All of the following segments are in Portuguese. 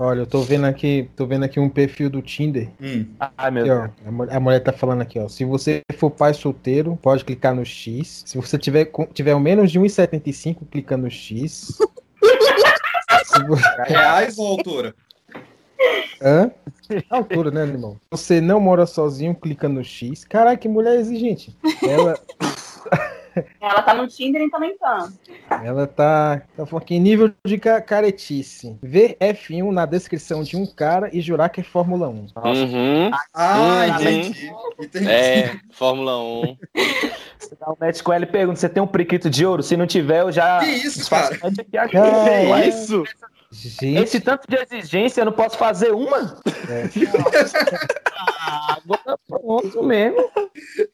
Olha, eu tô vendo aqui, tô vendo aqui um perfil do Tinder. Hum. Ai, meu Aqui, Deus. ó, a, mu- a mulher tá falando aqui, ó. Se você for pai solteiro, pode clicar no X. Se você tiver, com- tiver menos de 1,75, clica no X. Se vo- Reais ou altura? Hã? Altura, né, irmão? Se você não mora sozinho, clica no X. Caraca, que mulher exigente. Ela, Ela tá no Tinder e também tá. ela tá, tá falando aqui, nível de ca- caretice. Ver F1 na descrição de um cara e jurar que é Fórmula 1. Uhum. Ah, Uhum. entendi. entendi. É, Fórmula 1. Você dá um match com ela e pergunta: você tem um priquito de ouro? Se não tiver, eu já. Que isso, cara? É que? Cara, Ué, Isso? Gente, Esse tanto de exigência, eu não posso fazer uma? É. Ah, agora pronto mesmo.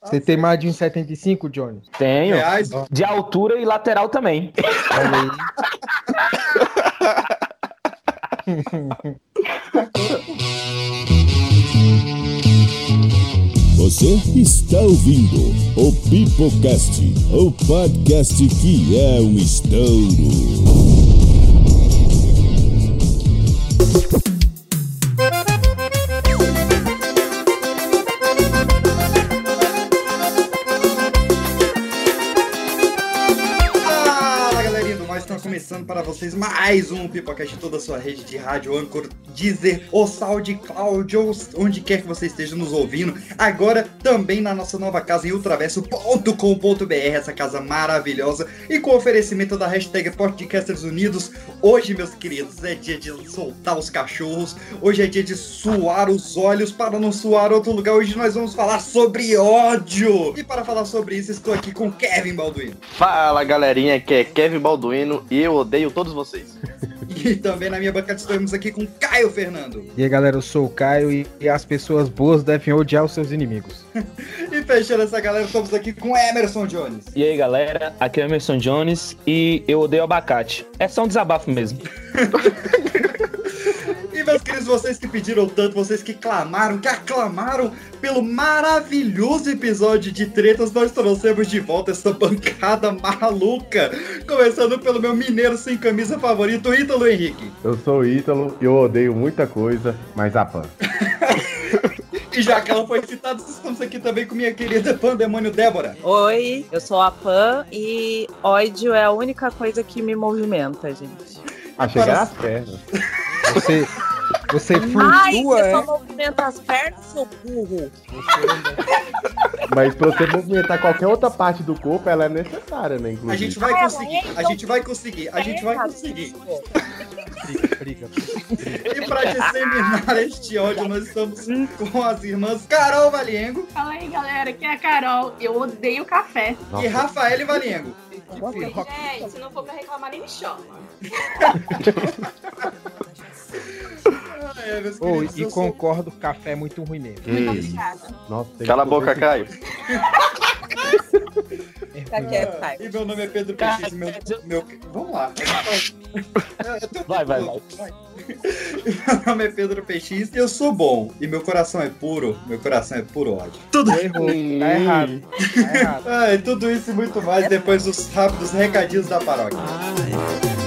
você tem mais de 1,75, Johnny? Tenho. Reais. De altura e lateral também. Você está ouvindo o Pipocast, o podcast que é um estouro. Peace. Começando para vocês mais um Pipocast toda a sua rede de rádio, Anchor, Deezer, SoundCloud, ou onde quer que você esteja nos ouvindo. Agora também na nossa nova casa em ultraverso.com.br, essa casa maravilhosa. E com oferecimento da hashtag Podcasters Unidos, hoje, meus queridos, é dia de soltar os cachorros, hoje é dia de suar os olhos para não suar outro lugar. Hoje nós vamos falar sobre ódio. E para falar sobre isso, estou aqui com Kevin Balduino. Fala galerinha, que é Kevin Balduino e eu odeio todos vocês. E também na minha bancada estamos aqui com Caio Fernando. E aí, galera, eu sou o Caio e, e as pessoas boas devem odiar os seus inimigos. E fechando essa galera, estamos aqui com Emerson Jones. E aí, galera, aqui é o Emerson Jones e eu odeio abacate. É só um desabafo mesmo. E meus queridos, vocês que pediram tanto, vocês que clamaram, que aclamaram pelo maravilhoso episódio de tretas, nós trouxemos de volta essa bancada maluca. Começando pelo meu mineiro sem camisa favorito, Ítalo Henrique. Eu sou o Ítalo e eu odeio muita coisa, mas a Pan. E já que ela foi citada, estamos aqui também com minha querida pandemônio Débora. Oi, eu sou a Pan e ódio é a única coisa que me movimenta, gente. Achei que era as pernas. Você, você Ai, flutua, você é? só movimenta as pernas, seu burro. Mas pra você movimentar qualquer outra parte do corpo, ela é necessária, né? A Inclusive. gente vai conseguir, é, a gente vai conseguir, a gente vai conseguir. Briga, briga. E pra disseminar este ódio, nós estamos com as irmãs Carol Valiengo Fala aí, galera, aqui é a Carol. Eu odeio café. e Rafael Valiengo. Gente, se não for pra reclamar, nem me chama. É, meus Oh, queridos, e eu sou- concordo, café é muito ruim mesmo. Muito Hum. obrigada. Nossa, Cala a que- boca, Caio. Tá quieto, Caio. E meu nome é Pedro PX, meu, meu... Vamos lá. Vai, vai, vai. Meu nome é Pedro PX e eu sou bom. E meu coração é puro. Meu coração é puro ódio. Tudo, Errou, tá errado. Tá errado. Ai, tudo isso e muito mais depois dos rápidos recadinhos da paróquia. Queridos,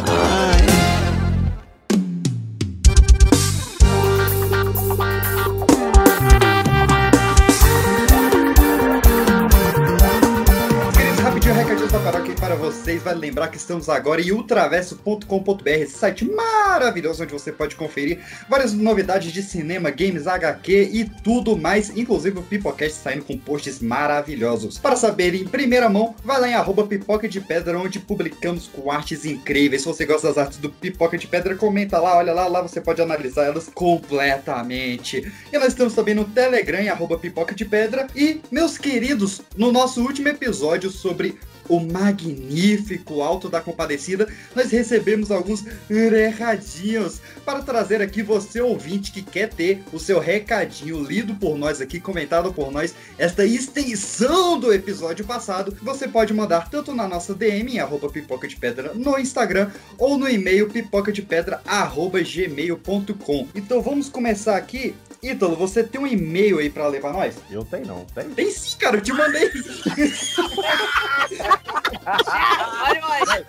para vocês. Vale lembrar que estamos agora em ultraverso.com.br, esse site maravilhoso onde você pode conferir várias novidades de cinema, games, HQ e tudo mais, inclusive o Pipocast saindo com posts maravilhosos. Para saber em primeira mão, vai lá em arroba pipoca de pedra, onde publicamos com artes incríveis. Se você gosta das artes do Pipoca de Pedra, comenta lá, olha lá, lá você pode analisar elas completamente. E nós estamos também no Telegram, em arroba pipoca de pedra. E, meus queridos, no nosso último episódio sobre o magnífico Alto da Compadecida, nós recebemos alguns recadinhos para trazer aqui você ouvinte que quer ter o seu recadinho lido por nós aqui, comentado por nós, esta extensão do episódio passado, você pode mandar tanto na nossa DM, em arroba pipoca de pedra no Instagram, ou no e-mail pipoca de pedra arroba gmail.com. Então vamos começar aqui. Ítalo, você tem um e-mail aí para levar nós? Eu tenho não, tem? Tem sim, cara, eu te mandei. Olha, olha.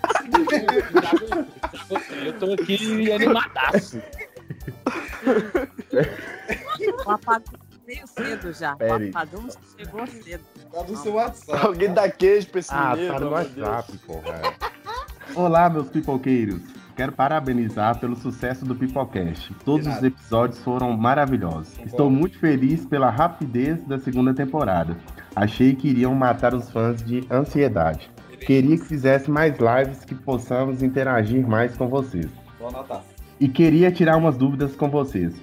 Eu tô aqui animadaço. O apagão veio cedo já. Pera o aí. apagão chegou cedo. Tá no seu WhatsApp. Alguém dá queijo pra esse Ah, menino, tá no. WhatsApp, porra. Olá, meus pipoqueiros. Quero parabenizar pelo sucesso do Pipocast. Todos os episódios foram maravilhosos. Estou muito feliz pela rapidez da segunda temporada. Achei que iriam matar os fãs de ansiedade. Queria que fizesse mais lives que possamos interagir mais com vocês. Vou anotar. E queria tirar umas dúvidas com vocês.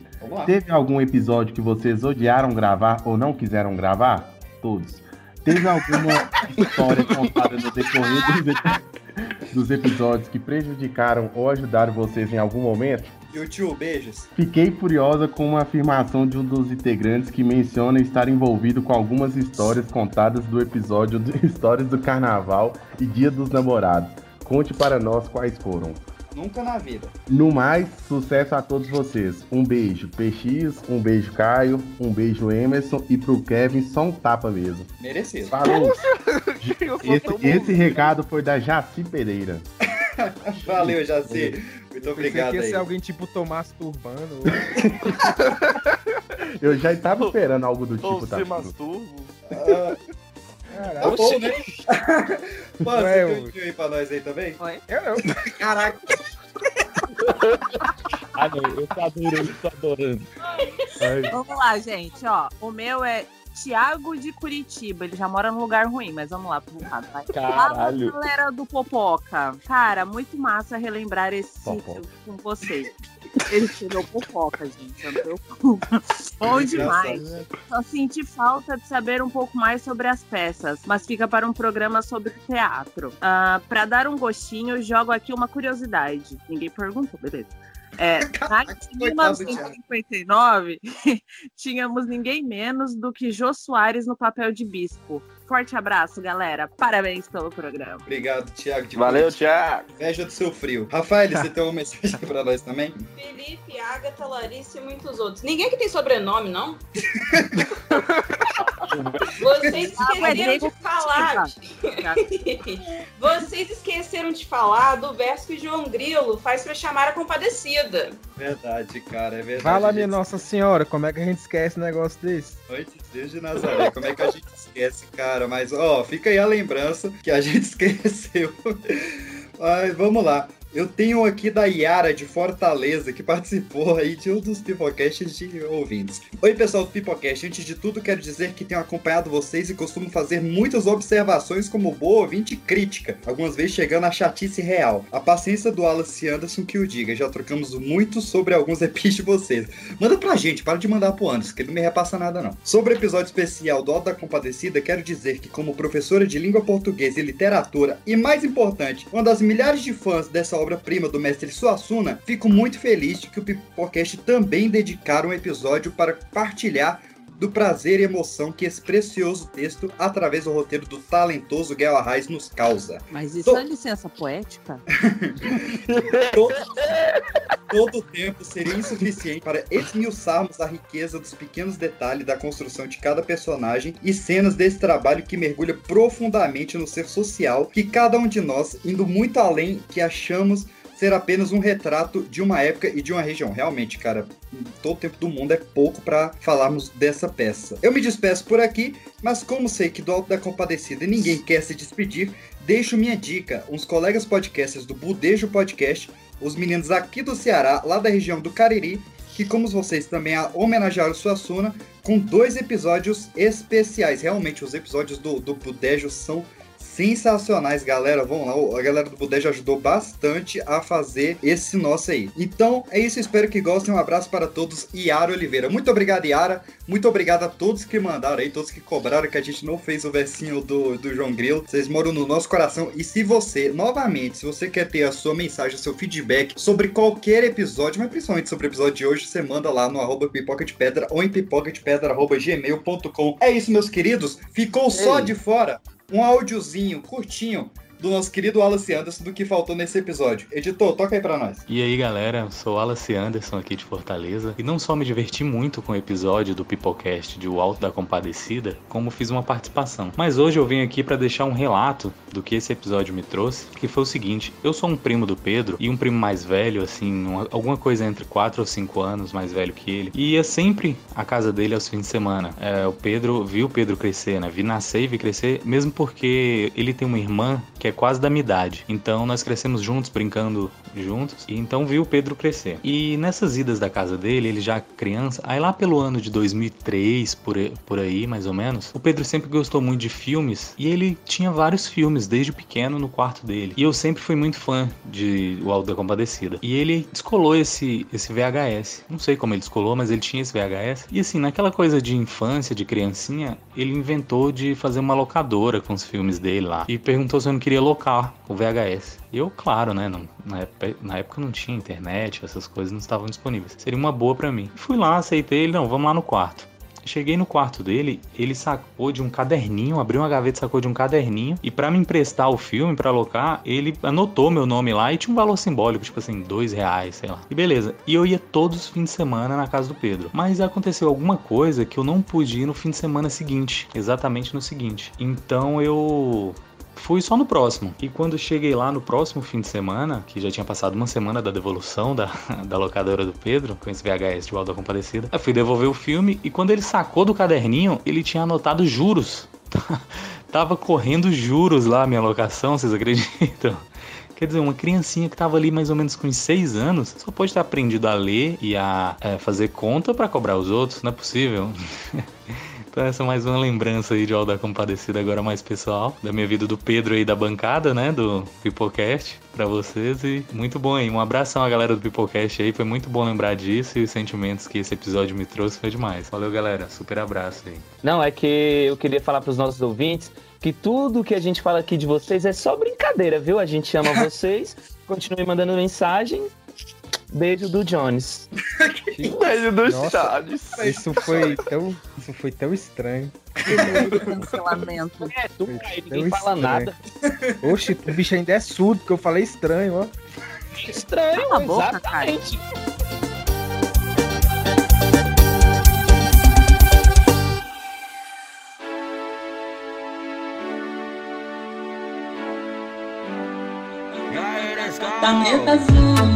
Teve algum episódio que vocês odiaram gravar ou não quiseram gravar? Todos. Teve alguma história contada no decorrer dos, epi- dos episódios que prejudicaram ou ajudaram vocês em algum momento? E tio, beijos. Fiquei furiosa com uma afirmação de um dos integrantes que menciona estar envolvido com algumas histórias contadas do episódio de Histórias do Carnaval e Dia dos Namorados. Conte para nós quais foram. Nunca na vida. No mais, sucesso a todos vocês. Um beijo, PX, um beijo, Caio, um beijo, Emerson e pro Kevin, só um tapa mesmo. Merecido. Falou! Eu Esse, esse recado foi da Jaci Pereira. Valeu, Jaci. Muito obrigado Pensei que ia aí. ser alguém tipo Tomás Turbano. Eu já estava esperando algo do Ou tipo, tá? se masturbo. Ah, tá bom, né? Mano, Ué, você tem eu- um aí pra nós aí também? Eu não. Caraca. Ah, não, eu tô adorando, eu tô adorando. Vamos lá, gente, ó. O meu é Tiago de Curitiba. Ele já mora num lugar ruim, mas vamos lá pro lado, vai. Caralho. Fala, galera do Popoca. Cara, muito massa relembrar esse Popoca. sítio com vocês. Ele tirou Popoca, gente. Eu não preocupa. Bom demais. Só senti falta de saber um pouco mais sobre as peças, mas fica para um programa sobre teatro. Ah, para dar um gostinho, jogo aqui uma curiosidade. Ninguém perguntou, beleza. É, na em Coitado do Thiago. 1959, tínhamos ninguém menos do que Jô Soares no papel de bispo. Forte abraço, galera. Parabéns pelo programa. Obrigado, Thiago. de Valeu. Thiago. Inveja do seu frio. Rafael, você tem uma mensagem pra nós também? Felipe, Agatha, Larissa e muitos outros. Ninguém que tem sobrenome, não? Vocês Ah, esqueceram de falar. Vocês esqueceram de falar do verso que o João Grilo faz pra chamar a compadecida. Verdade, cara, é verdade. Fala, minha. Nossa Senhora, como é que a gente esquece um negócio desse? Noite de Deus de Nazaré. Como é que a gente esquece, cara? Mas, ó, fica aí a lembrança que a gente esqueceu. Mas vamos lá. Eu tenho aqui da Yara de Fortaleza, que participou aí de um dos Pipocasts de ouvintes. Oi, pessoal do Pipocast. Antes de tudo, quero dizer que tenho acompanhado vocês e costumo fazer muitas observações como boa ouvinte e crítica, algumas vezes chegando à chatice real. A paciência do Wallace Anderson que o diga. Já trocamos muito sobre alguns epis de vocês. Manda pra gente, para de mandar pro Anderson, que ele não me repassa nada não. Sobre o episódio especial do Alto da Compadecida, quero dizer que como professora de língua portuguesa e literatura, e mais importante, uma das milhares de fãs dessa obra-prima do mestre Suassuna, fico muito feliz de que o Pipocast também dedicaram um episódio para partilhar do prazer e emoção que esse precioso texto, através do roteiro do talentoso Guel Arraes, nos causa. Mas isso Tô- é licença poética? Todo, todo o tempo seria insuficiente para esmiuçarmos a riqueza dos pequenos detalhes da construção de cada personagem e cenas desse trabalho que mergulha profundamente no ser social que cada um de nós, indo muito além que achamos ser apenas um retrato de uma época e de uma região. Realmente, cara, todo o tempo do mundo é pouco para falarmos dessa peça. Eu me despeço por aqui, mas como sei que do Alto da Compadecida ninguém quer se despedir, deixo minha dica. Uns colegas podcasters do Budejo Podcast, os meninos aqui do Ceará, lá da região do Cariri, que como vocês também homenagearam Suassuna com dois episódios especiais. Realmente, os episódios do, do Budejo são sensacionais, galera. Vamos lá, a galera do Budejo ajudou bastante a fazer esse nosso aí. Então, é isso, espero que gostem. Um abraço para todos. Yara Oliveira. Muito obrigado, Yara. Muito obrigado a todos que mandaram aí, todos que cobraram que a gente não fez o versinho do, do João Grilo. Vocês moram no nosso coração. E se você, novamente, se você quer ter a sua mensagem, o seu feedback sobre qualquer episódio, mas principalmente sobre o episódio de hoje, você manda lá no arroba pipoca de pedra ou em pipoca de pedra arroba gmail.com. É isso, meus queridos. Ficou só Ei. de fora um áudiozinho curtinho do nosso querido Wallace Anderson do que faltou nesse episódio. Editor, toca aí pra nós. E aí galera, eu sou o Wallace Anderson aqui de Fortaleza e não só me diverti muito com o episódio do Peoplecast de O Alto da Compadecida, como fiz uma participação. Mas hoje eu vim aqui para deixar um relato do que esse episódio me trouxe, que foi o seguinte: eu sou um primo do Pedro e um primo mais velho, assim, uma- alguma coisa entre 4 ou 5 anos mais velho que ele, e ia sempre à casa dele aos fins de semana. É, o Pedro viu o Pedro crescer, né? Vi nascer e vi crescer, mesmo porque ele tem uma irmã que é quase da minha idade. Então nós crescemos juntos, brincando juntos, e então viu o Pedro crescer. E nessas idas da casa dele, ele já criança, aí lá pelo ano de 2003, por, por aí mais ou menos, o Pedro sempre gostou muito de filmes e ele tinha vários filmes desde pequeno no quarto dele. E eu sempre fui muito fã de O Alto da Compadecida. E ele descolou esse, esse VHS. Não sei como ele descolou, mas ele tinha esse VHS. E assim, naquela coisa de infância, de criancinha, ele inventou de fazer uma locadora com os filmes dele lá. E perguntou se eu não queria locar o VHS. Eu, claro, né? não- na, época, na época não tinha internet, essas coisas não estavam disponíveis. Seria uma boa pra mim. Fui lá, aceitei ele, não, vamos lá no quarto. Cheguei no quarto dele, ele sacou de um caderninho, abriu uma gaveta, sacou de um caderninho e pra me emprestar o filme pra alocar, ele anotou meu nome lá e tinha um valor simbólico, tipo assim, dois reais, sei lá. E beleza. E eu ia todos os fins de semana na casa do Pedro. Mas aconteceu alguma coisa que eu não pude ir no fim de semana seguinte, exatamente no seguinte. Então eu Fui só no próximo. E quando cheguei lá no próximo fim de semana, que já tinha passado uma semana da devolução da, da locadora do Pedro, com esse VHS de Waldo da Compadecida, eu fui devolver o filme e quando ele sacou do caderninho, ele tinha anotado juros. Tava correndo juros lá a minha locação, vocês acreditam? Quer dizer, uma criancinha que tava ali mais ou menos com 6 anos só pode ter aprendido a ler e a é, fazer conta pra cobrar os outros, não é possível. Então essa é mais uma lembrança aí de Alda da Compadecida agora mais pessoal, da minha vida do Pedro aí da bancada, né, do Pipocast, pra vocês e muito bom aí. Um abração à galera do Pipocast aí, foi muito bom lembrar disso e os sentimentos que esse episódio me trouxe foi demais. Valeu galera, super abraço aí. Não, é que eu queria falar pros nossos ouvintes que tudo que a gente fala aqui de vocês é só brincadeira, viu? A gente ama vocês. Continue mandando mensagem. Beijo do Jones. Beijo Nossa. Chaves. Isso foi tão, isso foi tão estranho. Cancelamento. É, tu, tão ninguém fala estranho. nada. Oxe, o bicho ainda é surdo, porque eu falei estranho, ó. Estranho, Cala a boca, exatamente. Planeta azul,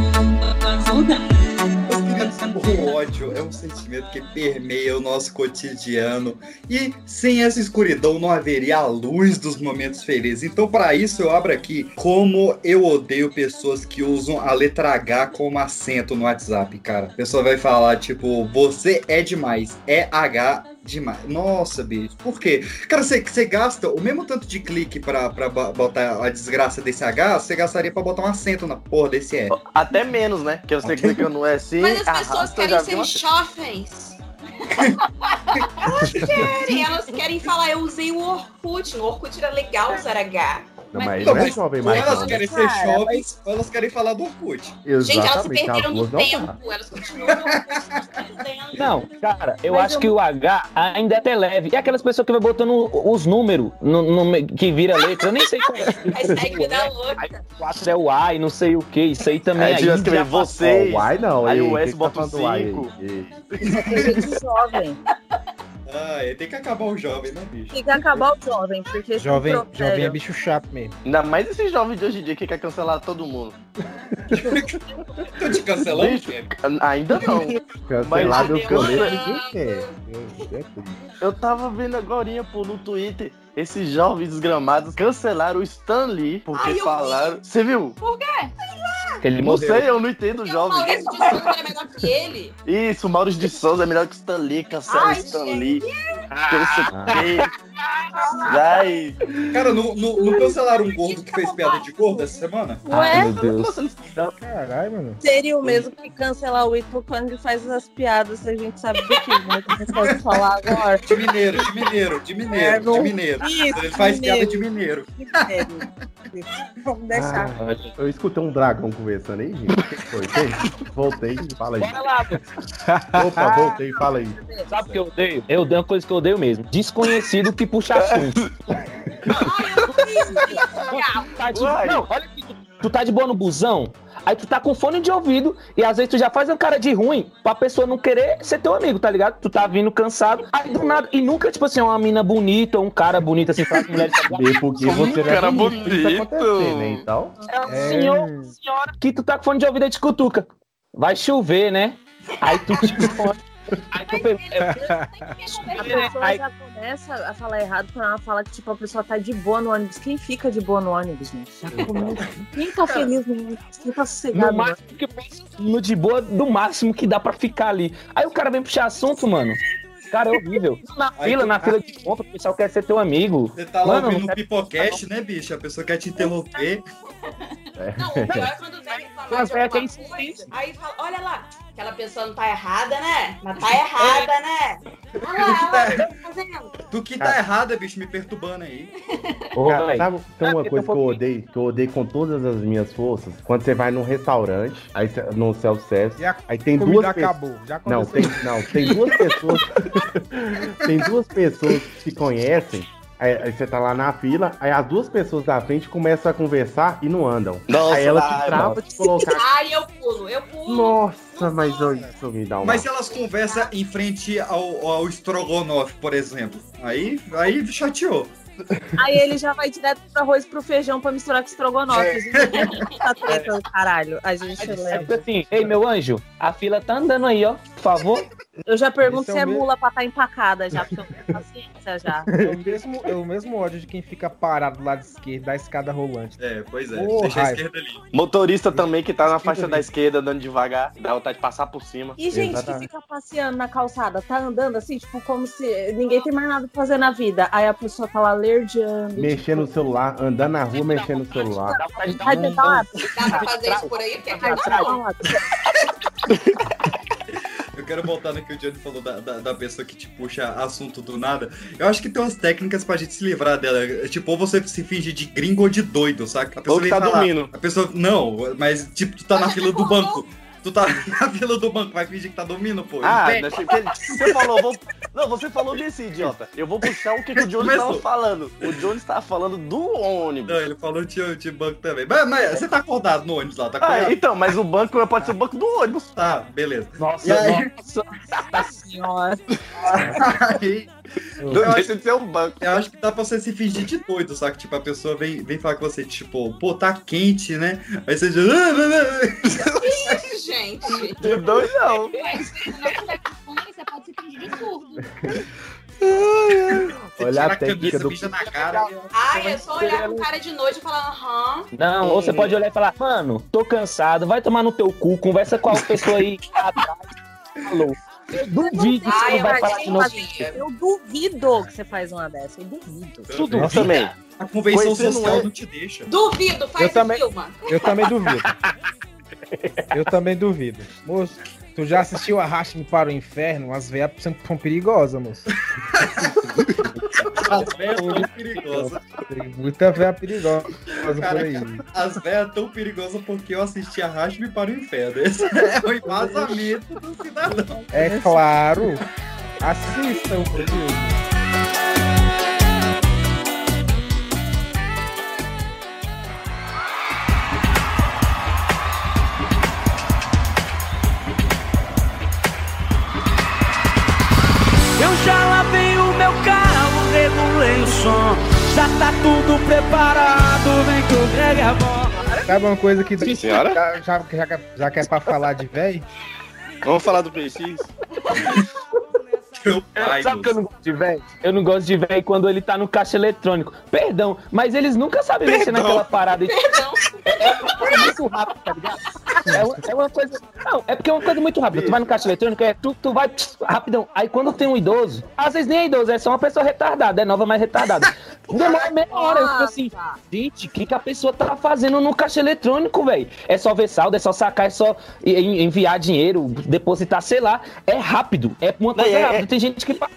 o ódio é um sentimento que permeia o nosso cotidiano e sem essa escuridão não haveria a luz dos momentos felizes. Então, para isso, eu abro aqui como eu odeio pessoas que usam a letra H como acento no WhatsApp, cara. A pessoa vai falar, tipo, você é demais, é H demais. Nossa, bicho, por quê? Cara, você, você gasta o mesmo tanto de clique pra, pra bo- botar a desgraça desse H, você gastaria pra botar um acento na porra desse E. Até menos, né? Que você clica no S Mas as pessoas querem ser jovens. elas querem, elas querem falar, eu usei o Orkut. No Orkut era legal usar H. Não, mas Não, não é mas jovem mais elas não. querem ser Cara, jovens, ou elas querem falar do Orkut. Gente, elas se Exatamente, perderam no não tempo. tá. Elas continuam no. Não, cara, eu Mas acho eu- que o H ainda é até leve. E aquelas pessoas que vai botando os números no, no que vira letra, eu nem sei qual é. Hashtag vida louca. Aí o 4 é o A e não sei o que. Isso aí também Aí aí escrever já passou. vocês. O Y não, Aí o S tá bota cinco. Ei. Isso é de jovem. Ah, é, tem que acabar o jovem, né, bicho? Tem que acabar o jovem, porque Jovem, jovem é bicho chato mesmo. Ainda mais esses jovens de hoje em dia que quer cancelar todo mundo. Tô te cancelando, Bicho. Ainda não. Cancelar meu Mas- caneta ninguém quer. É. Eu tava vendo agora, pô, no Twitter, esses jovens desgramados cancelaram o Stan Lee porque Ai, eu vi. falaram. Você viu? Que ele Não morreu. sei, eu não entendo Porque o jovem. Maurício de Souza era melhor que ele. Isso, o Maurício de Souza é melhor que o Stan Lee, cancela o Ai, Stan gente. Lee. Que. Vai. Cara, não, não, não cancelaram um gordo que fez piada de gordo essa semana? Ai, Ué, meu Deus. Caralho, mano. seria o mesmo que cancelar o Ito quando ele faz as piadas, se a gente sabe do que, né? Que a gente pode falar agora. De mineiro, de mineiro, de mineiro, É, de não- mineiro. Isso, Ele faz mineiro. piada de mineiro. Vamos deixar. Olha, Eu escutei um dragão conversando aí, gente. O que foi? Voltei, fala aí. Bora lá, Opa, voltei, fala aí. sabe o que eu odeio? Eu odeio uma coisa que eu odeio mesmo. Desconhecido que puxa assunto. Tá de- Não, olha aqui, tu, tu tá de boa no busão, aí tu tá com fone de ouvido e às vezes tu já faz uma cara de ruim pra pessoa não querer ser teu amigo, tá ligado? Tu tá vindo cansado, aí do nada, e nunca, tipo assim, uma mina bonita ou um cara bonito assim, pra mulher E porque você é cara bonito, bonito. acontecer, né? Então, É um senhor, senhora, que tu tá com fone de ouvido e te cutuca. Vai chover, né? Aí tu o fone. Aí tu pensa, A pessoa Aí- já começa a falar errado quando ela fala que, tipo, a pessoa tá de boa no ônibus. Quem fica de boa no ônibus, gente? Já começa. Quem tá feliz no ônibus? Quem tá No sossegado? máximo que no de boa, do máximo que dá pra ficar ali. Aí o cara vem puxar assunto, mano. Cara, é horrível. Na Aí fila, tu- na fila de ponta, o pessoal quer ser teu amigo. Você tá lá Mano, ouvindo o quero- Pipocast, né, bicho? A pessoa quer te interromper. Não, o pior é quando vem Mas de é que é alguma coisa, aí fala, olha lá, aquela pessoa não tá errada, né? Mas tá errada, né? Olha lá, olha lá, o que tá fazendo. Tu que tá errada, bicho, me perturbando aí. Ô, Cara, sabe, tem uma Ah, coisa que eu odeio, que eu odeio com todas as minhas forças. Quando você vai num restaurante, aí cê- no self-service, aí tem duas pessoas. acabou. Já Não, aconteceu. tem, não, tem duas pessoas. tem duas pessoas que se conhecem. Aí, aí você tá lá na fila, aí as duas pessoas da frente começam a conversar e não andam. Nossa, aí ela se trava de colocar. Ai, eu pulo, eu pulo. Nossa, mas eu- isso me dá uma. Mas se elas conversam em frente ao, ao Strogonoff, por exemplo, aí, aí chateou. Aí ele já vai direto pro arroz e pro feijão pra misturar com estrogonofe. É. A gente tá treta do caralho. A gente É leva. tipo assim, ei meu anjo, a fila tá andando aí, ó. Por favor. Eu já pergunto Esse é se o é meu- mula pra estar empacada já, porque eu tenho paciência já. É o, mesmo, é o mesmo ódio de quem fica parado do lado esquerdo da escada rolante. É, pois é. Ô, Deixa a raiva. esquerda ali. Motorista também que tá na faixa da esquerda andando devagar, dá vontade de passar por cima. E gente que Exatamente. fica passeando na calçada, tá andando assim, tipo, como se ninguém tem mais nada pra fazer na vida. Aí a pessoa tá lá lerdeando. Mexendo no celular, andando na rua, mexendo no celular. Dá pra fazer isso por aí? Porque aqui quero voltar no que o Johnny falou da, da, da pessoa que te puxa assunto do nada. Eu acho que tem umas técnicas pra gente se livrar dela. Tipo, ou você se finge de gringo ou de doido, saca? A pessoa Ou tá falar- dormindo. A pessoa. Não, mas tipo, tu tá na fila do banco. Tu tá na fila do banco, vai fingir que tá dormindo, pô. Ah, que- você falou, vou... não, você falou desse idiota. Eu vou puxar o que, que o Jones Começou. tava falando. O Jones tava falando do ônibus. Não, ele falou de, de banco também. Mas, mas você tá acordado no ônibus lá, tá Ah, acordado? então, mas o banco pode ser o banco do ônibus. Tá, beleza. Nossa, aí? nossa. Senhora. Aí, Não eu, acho, deixa de ser um banco. eu acho que dá pra você se fingir de doido, saca? Tipo, a pessoa vem, vem falar com você, tipo, pô, tá quente, né? Aí você diz. Isso, gente. De dois não. Com você pode se fingir de surdo. Você Olha tira a a técnica camisa, do- na cara. Ai, é só olhar pro cara de noite e falar, aham. Não, ou você pode olhar e falar, mano, tô cansado, vai tomar no teu cu, conversa com a pessoa aí atrás. Falou. Eu duvido que você não vai eu falar de novo. entendi. Eu duvido que você faz uma dessa. Eu duvido. Tudo. Eu também. A convenção social não é- não te deixa. Duvido, faz Eu também- filma. Eu também duvido. Eu também duvido. Moço, tu já assistiu Arraste-me para o Inferno? As veias são são perigosas, moço. As velhas tão perigosas. Muita veia perigosa por aí. As velhas tão perigosas porque eu assisti Arraste-me para o Inferno. Esse é o embasamento do cidadão. É claro. Assistam, meu Deus. Já lavei o meu carro, regulei o som. Já tá tudo preparado, vem que o Greg é bom. Sabe uma coisa que. Sim, senhora? Já, já, já, já que é pra falar de véi? Vamos falar do PX? Pai, Sabe que eu não gosto de velho? Eu não gosto de velho quando ele tá no caixa eletrônico. Perdão, mas eles nunca sabem mexer naquela parada. Perdão. É coisa muito rápida, tá ligado? É uma, é uma coisa. Não, é porque é uma coisa muito rápida. Tu vai no caixa eletrônico, é tu, tu vai pss, rapidão. Aí quando tem um idoso, às vezes nem é idoso, é só uma pessoa retardada, é nova, mas retardada. Demora meia hora. Eu fico assim, gente, o que, que a pessoa tá fazendo no caixa eletrônico, velho? É só ver saldo, é só sacar, é só en- enviar dinheiro, depositar, sei lá. É rápido. É uma coisa Não, é- rápida. Tem gente que passa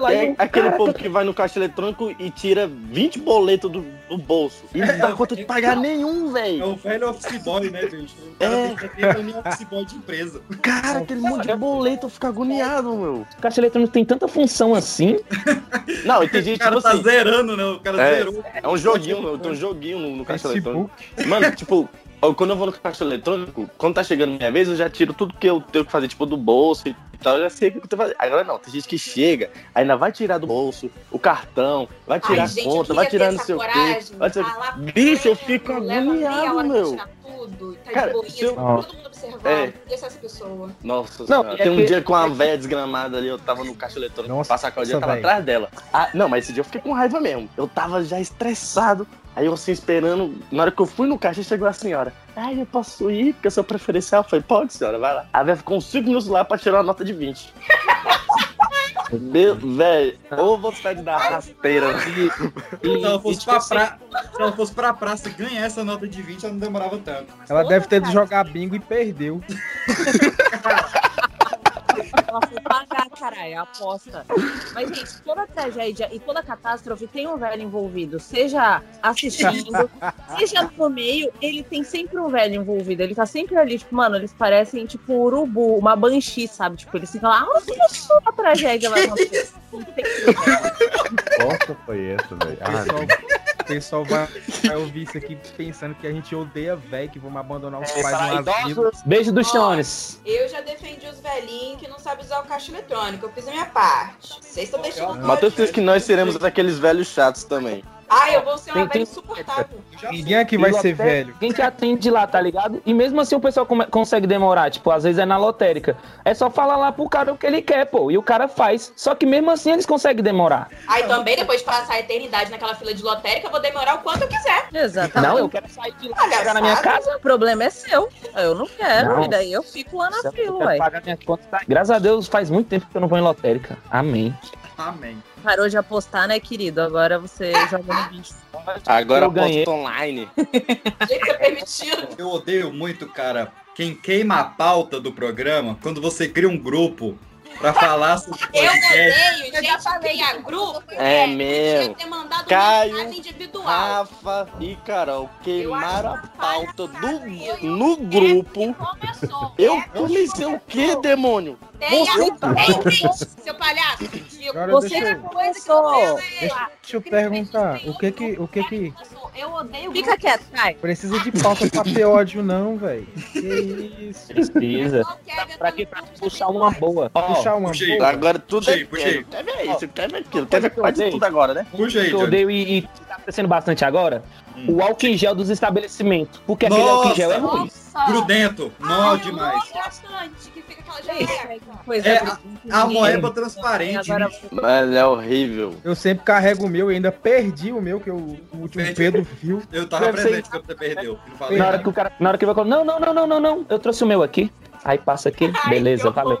lá É e o aquele cara- povo que vai no caixa eletrônico e tira 20 boletos do, do bolso. E não dá conta de pagar nenhum, É velho. o velho office boy, né, gente? O cara É. tem que ter office boy de empresa. Cara, aquele monte de boleto, eu fico agoniado, meu. O caixa eletrônico tem tanta função assim. Não, e tem O gente, cara tipo tá assim, zerando, né? O cara É. zerou. é um joguinho, meu, tem um joguinho no, no caixa eletrônico. Mano, tipo, quando eu vou no caixa eletrônico, quando tá chegando minha vez, eu já tiro tudo que eu tenho que fazer, tipo, do bolso e tal, eu já sei o que eu tenho que fazer. Agora não, tem gente que chega, ainda vai tirar do bolso, o cartão, vai tirar Ai, a conta, vai tirar ter não essa sei o quê. coragem, Vai ser... lá Bicho, eu fico agoniado, meu. tudo, tá Cara, de boinha, se eu- todo mundo observando. É. Ser essa pessoa. Nossa Não, senhora. é Tem um que- dia com uma velha desgramada ali, eu tava no caixa eletrônico, passar com dia, eu tava velho. atrás dela. Ah, não, mas esse dia eu fiquei com raiva mesmo. Eu tava já estressado. Aí eu assim, esperando. Na hora que eu fui no caixa, chegou a senhora. Ai, eu posso ir, porque eu sou preferencial. Eu falei, pode, senhora, vai lá. A velha ficou uns 5 minutos lá pra tirar uma nota de 20. Meu, velho, ou você de dar rasteira. E, Se ela fosse, tipo pra, assim, pra... Se ela fosse pra praça e ganhar essa nota de 20, ela não demorava tanto. Ela deve ter de jogar bingo e perdeu. Ela foi pagar, caralho, a aposta. Mas, gente, toda tragédia e toda catástrofe tem um velho envolvido. Seja assistindo, seja no meio, ele tem sempre um velho envolvido. Ele tá sempre ali, tipo, mano, eles parecem, tipo, urubu, uma banshee, sabe? Tipo, eles ficam lá, ah, uma tragédia vai acontecer. Nossa, foi essa, velho. Ah, pessoal, o pessoal vai, vai ouvir isso aqui pensando que a gente odeia velho, que vamos abandonar os é, pais para no asilo. Beijo dos Jones. Eu já defendi os velhinhos que não sabem usar o caixa eletrônico. Eu fiz a minha parte. Vocês estão deixando Matheus disse que nós seremos aqueles velhos chatos também. Ai, eu vou ser uma Tem- velha tem- insuportável. Ninguém aqui vai E ser velho. Quem te atende lá, tá ligado? E mesmo assim o pessoal come- consegue demorar. Tipo, às vezes é na lotérica. É só falar lá pro cara o que ele quer, pô. E o cara faz. Só que mesmo assim eles conseguem demorar. Aí também, depois de passar a eternidade naquela fila de lotérica, eu vou demorar o quanto eu quiser. Exatamente. Não, eu quero sair de lá, Olha, chegar na minha casa. O problema é seu. Eu não quero. Não. E daí eu fico lá na fila, ué. tá? Graças a Deus, faz muito tempo que eu não vou em lotérica. Amém. Amém. Parou de apostar, né, querido? Agora você joga no bicho. Agora aposto online. Gente, é permitido. Eu odeio muito, cara, quem queima a pauta do programa quando você cria um grupo pra falar sobre Eu podcast. odeio, Eu já falei que grupo. É ter mandado Caio. Rafa e Carol queimaram a pauta do, no grupo. Eu É, comecei o que, demônio? Tem Você a... tá- seu palhaço. Agora Você deixa que eu, começou. deixa, deixa eu perguntar. O que que, o que que Eu odeio Fica quieto, Caio. precisa de pauta pra ter ódio não, velho? Que isso? Precisa. Pra quê? Pra puxar uma boa. Ó, Puxar uma puxei. boa. Agora tudo Puxei, é puxei. Quer ver isso, quer ver aquilo, quer ver quase tudo agora, né? Puxa aí, que eu odeio e, acontecendo bastante agora. Hum. O álcool em gel dos estabelecimentos. Porque aquele álcool em gel é ruim. Nossa. Grudento. Demais. bastante, que fica aquela geleca. Coisa É, bonita. A moeba transparente. Agora Mas é horrível. Eu sempre carrego o meu e ainda perdi o meu, que o, o último Perdi. Pedro viu. Eu tava Deve ser presente quando você perdeu. Na hora que o cara, na hora que vai falar, não, não, não, não, não, não, eu trouxe o meu aqui. Aí passa aqui, beleza, valeu.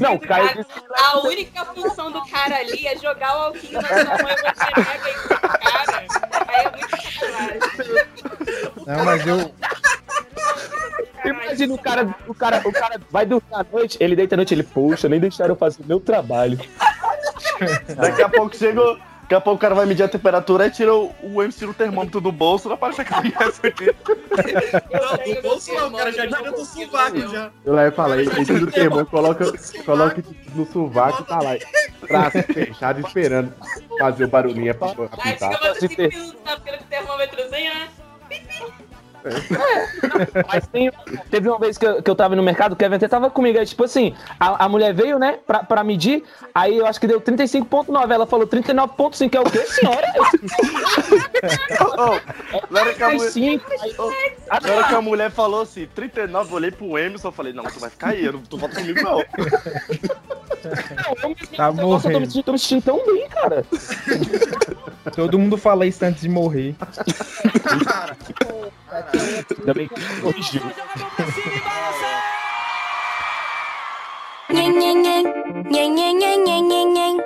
Não, Caio disse A única função do cara ali é jogar o alquinho na sua mãe e você cara. Aí é muito sacanagem. Não, mas eu, Imagina o cara, o cara, o cara vai dormir à noite, ele deita à noite, ele, poxa, nem deixaram eu fazer o meu trabalho. Daqui a pouco chegou. Daqui a pouco o cara vai medir a temperatura e tira o, o MC tira o termômetro do bolso, não aparece a cabeça aqui. Não, do bolso não, o cara já tira do sovaco já. Eu lá ia falar, ele tira o termômetro, coloca, coloca no sovaco e tá lá. Braço fechado esperando fazer o barulhinho pra Aí fica apitar. mais 5 minutos na fila de termômetrozinho, né? Mas tem, teve uma vez que eu, que eu tava no mercado, o Kevin até tava comigo, aí tipo assim, a, a mulher veio, né, pra, pra medir, aí eu acho que deu 35.9, ela falou 39.5, é o quê, senhora? Oh, na hora que a mulher, 35, aí, na hora que a mulher falou assim, 39, eu olhei pro Emerson e falei, não, tu vai ficar aí, eu não- tu volta comigo não. não, eu me- Tá Nossa, eu tô me morrendo. sentindo, tô me sentindo tão bem, cara. todo mundo fala isso antes de morrer. Ainda bem que corrigiu. Nhen, nhen. Nhen, nhen, nhen, nhen, nhen, nhen.